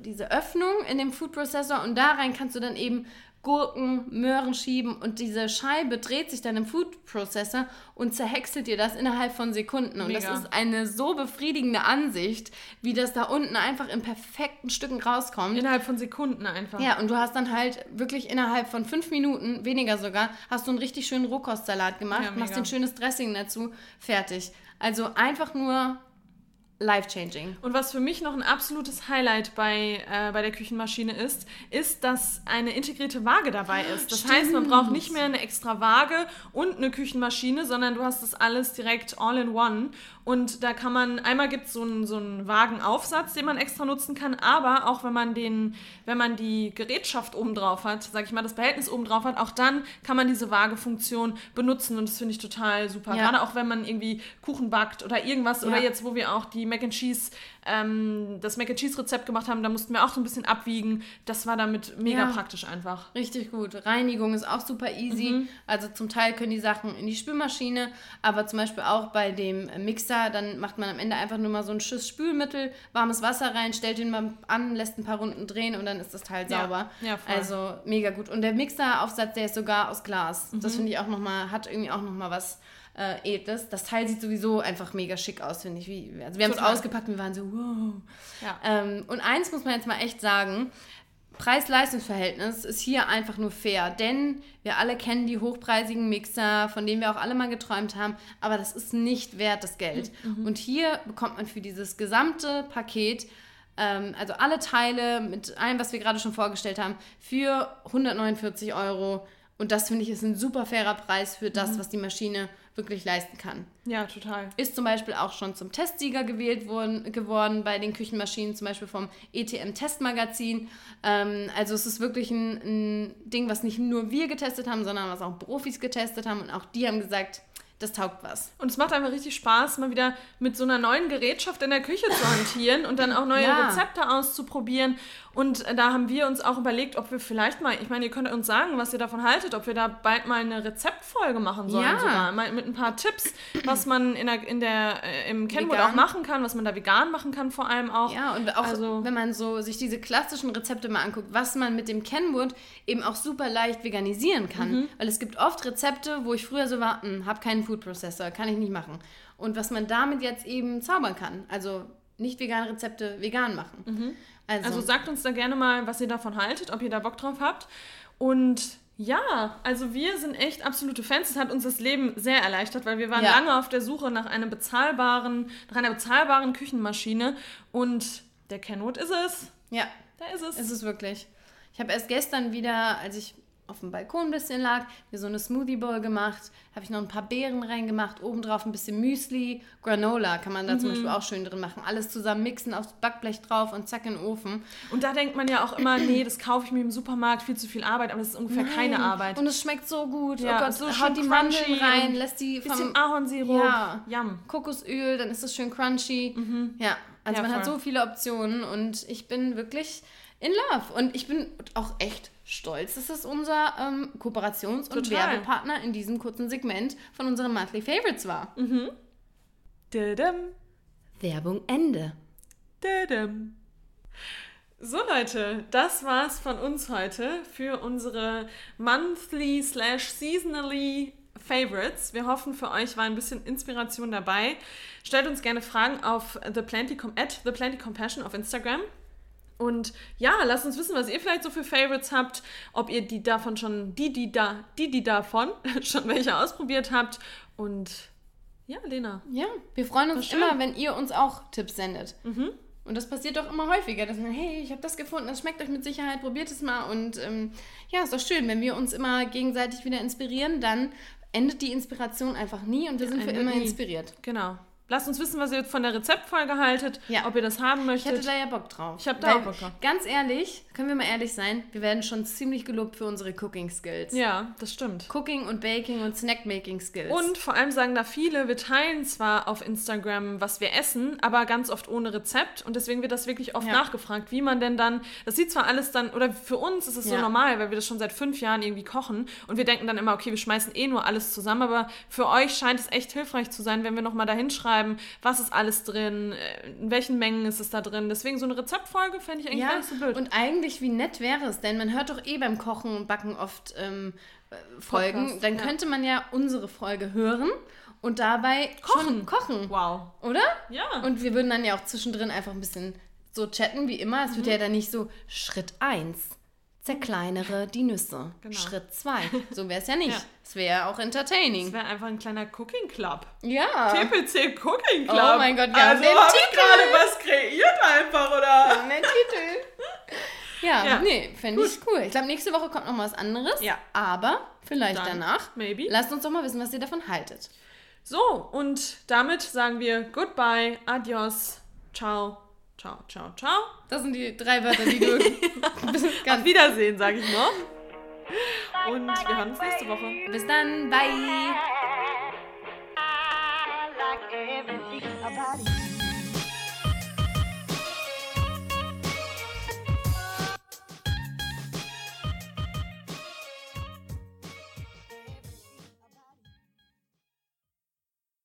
diese Öffnung in dem Food Processor und da rein kannst du dann eben Gurken, Möhren schieben und diese Scheibe dreht sich dann im Food Processor und zerhäckselt dir das innerhalb von Sekunden. Und das Mega. ist eine so befriedigende Ansicht, wie das da unten einfach in perfekten Stücken rauskommt. Innerhalb von Sekunden einfach. Ja, und du hast dann halt wirklich innerhalb von fünf Minuten, weniger sogar, hast du einen richtig schönen Rohkostsalat gemacht, Ja, machst ein schönes Dressing dazu, fertig. Also einfach nur life-changing. Und was für mich noch ein absolutes Highlight bei, äh, bei der Küchenmaschine ist, ist, dass eine integrierte Waage dabei ist. Das heißt, man braucht nicht mehr eine extra Waage und eine Küchenmaschine, sondern du hast das alles direkt all in one. Und da kann man, einmal gibt es so einen, so einen Wagenaufsatz, den man extra nutzen kann, aber auch wenn man den, wenn man die Gerätschaft oben drauf hat, sag ich mal, das Behältnis oben drauf hat, auch dann kann man diese Waagefunktion benutzen und das finde ich total super. Ja. Gerade auch wenn man irgendwie Kuchen backt oder irgendwas oder Ja. jetzt, wo wir auch die Mac and Cheese, ähm, das Mac and Cheese Rezept gemacht haben, da mussten wir auch so ein bisschen abwiegen. Das war damit mega Ja. praktisch einfach. Richtig gut. Reinigung ist auch super easy. Mhm. Also zum Teil können die Sachen in die Spülmaschine, aber zum Beispiel auch bei dem Mixer, dann macht man am Ende einfach nur mal so einen Schuss Spülmittel, warmes Wasser rein, stellt ihn mal an, lässt ein paar Runden drehen und dann ist das Teil Ja. sauber. Ja, voll. also mega gut. Und der Mixeraufsatz, der ist sogar aus Glas. Mhm. Das finde ich auch nochmal, hat irgendwie auch nochmal was äh, Edles. Das Teil sieht sowieso einfach mega schick aus, finde ich. Wie, also wir haben es ausgepackt und wir waren so, wow. Ja. Ähm, und eins muss man jetzt mal echt sagen, Preis-Leistungs-Verhältnis ist hier einfach nur fair, denn wir alle kennen die hochpreisigen Mixer, von denen wir auch alle mal geträumt haben, aber das ist nicht wert das Geld. Und hier bekommt man für dieses gesamte Paket, ähm, also alle Teile mit allem, was wir gerade schon vorgestellt haben, für 149 Euro. Und das finde ich ist ein super fairer Preis für das, was die Maschine wirklich leisten kann. Ja, total. Ist zum Beispiel auch schon zum Testsieger gewählt worden, geworden bei den Küchenmaschinen, zum Beispiel vom ETM Testmagazin. Ähm, also es ist wirklich ein, ein Ding, was nicht nur wir getestet haben, sondern was auch Profis getestet haben und auch die haben gesagt, das taugt was. Und es macht einfach richtig Spaß, mal wieder mit so einer neuen Gerätschaft in der Küche zu hantieren und dann auch neue Ja. Rezepte auszuprobieren. Und da haben wir uns auch überlegt, ob wir vielleicht mal, ich meine, ihr könnt uns sagen, was ihr davon haltet, ob wir da bald mal eine Rezeptfolge machen sollen Ja. sogar. Mal mit ein paar Tipps, was man in der, in der, äh, im Kenwood Vegan. auch machen kann, was man da vegan machen kann vor allem auch. Ja, und auch Also- wenn man so sich diese klassischen Rezepte mal anguckt, was man mit dem Kenwood eben auch super leicht veganisieren kann. Weil es gibt oft Rezepte, wo ich früher so war, hm, hab keinen Food Processor, kann ich nicht machen. Und was man damit jetzt eben zaubern kann, also nicht vegane Rezepte vegan machen. Also, also sagt uns da gerne mal, was ihr davon haltet, ob ihr da Bock drauf habt. Und ja, also wir sind echt absolute Fans. Es hat uns das Leben sehr erleichtert, weil wir waren Ja. lange auf der Suche nach einem bezahlbaren, nach einer bezahlbaren Küchenmaschine und der Kenwood ist es. ja, Da ist es. ist es wirklich. Ich habe erst gestern wieder, als ich auf dem Balkon ein bisschen lag, mir so eine Smoothie Bowl gemacht, habe ich noch ein paar Beeren reingemacht, obendrauf ein bisschen Müsli, Granola kann man da zum Beispiel auch schön drin machen. Alles zusammen mixen, aufs Backblech drauf und zack in den Ofen. Und da denkt man ja auch immer, nee, das kaufe ich mir im Supermarkt, viel zu viel Arbeit, aber das ist ungefähr keine Nein. Arbeit. Und es schmeckt so gut. Ja, oh Gott, so haut schön die Mandeln rein, lässt die bisschen vom Ahornsirup. Ja. Yum. Kokosöl, dann ist es schön crunchy. Ja, also Ja, man hat voll. so viele Optionen und ich bin wirklich in love. Und ich bin auch echt stolz, dass es unser ähm, Kooperations- und Total. Werbepartner in diesem kurzen Segment von unseren Monthly Favorites war. Dadam, Werbung Ende. dadam. So Leute, das war's von uns heute für unsere monthly slash seasonally Favorites. Wir hoffen, für euch war ein bisschen Inspiration dabei. Stellt uns gerne Fragen auf the Plenty at the Plenty Compassion auf Instagram. Und ja, lasst uns wissen, was ihr vielleicht so für Favorites habt, ob ihr die davon schon, die, die da, die, die davon schon welche ausprobiert habt. Und ja, Lena. Ja, wir freuen uns. Mhm. immer, wenn ihr uns auch Tipps sendet. Und das passiert doch immer häufiger, dass man, hey, ich habe das gefunden, das schmeckt euch mit Sicherheit, probiert es mal. Und ähm, ja, ist doch schön, wenn wir uns immer gegenseitig wieder inspirieren, dann endet die Inspiration einfach nie und wir sind für immer nie. inspiriert. Genau. Lasst uns wissen, was ihr von der Rezeptfolge haltet, Ja. ob ihr das haben Ich möchtet. hätte da ja Bock drauf. Ich hab da Weil, auch Bock drauf. Ganz ehrlich, können wir mal ehrlich sein, wir werden schon ziemlich gelobt für unsere Cooking Skills. ja, das stimmt. Cooking und Baking und Snack-Making Skills. Und vor allem sagen da viele, wir teilen zwar auf Instagram, was wir essen, aber ganz oft ohne Rezept. Und deswegen wird das wirklich oft Ja. nachgefragt, wie man denn dann, das sieht zwar alles dann, oder für uns ist es so Ja. normal, weil wir das schon seit fünf Jahren irgendwie kochen. Und wir denken dann immer, okay, wir schmeißen eh nur alles zusammen. Aber für euch scheint es echt hilfreich zu sein, wenn wir nochmal da hinschreiben, was ist alles drin, äh, in welchen Mengen ist es da drin. Deswegen so eine Rezeptfolge fände ich eigentlich gar ja, nicht so blöd. und eigentlich, wie nett wäre es, denn man hört doch eh beim Kochen und Backen oft ähm, äh, Folgen. Podcast, Dann ja. könnte man ja unsere Folge hören und dabei schon kochen, wow. oder? Ja. Und wir würden dann ja auch zwischendrin einfach ein bisschen so chatten wie immer. Es wird Mhm. ja dann nicht so Schritt 1. Zerkleinere die Nüsse. Genau. Schritt 2. So wäre es ja nicht. Ja. Es wäre auch entertaining. wäre einfach ein kleiner Cooking Club. Ja. TPC Cooking Club. Oh mein Gott, wir haben also den hab Titel. gerade was kreiert einfach, oder? Der Titel. Ja, Ja. nee, fände ich cool. Ich glaube, nächste Woche kommt noch mal was anderes. Ja. Aber vielleicht Dann, danach. maybe. Lasst uns doch mal wissen, was ihr davon haltet. So, und damit sagen wir Goodbye, Adios, Ciao, Ciao, Ciao, Ciao. Das sind die drei Wörter, die du Auf ganz. Wiedersehen, sage ich noch. Und wir hören uns nächste Woche. Bis dann. Bye.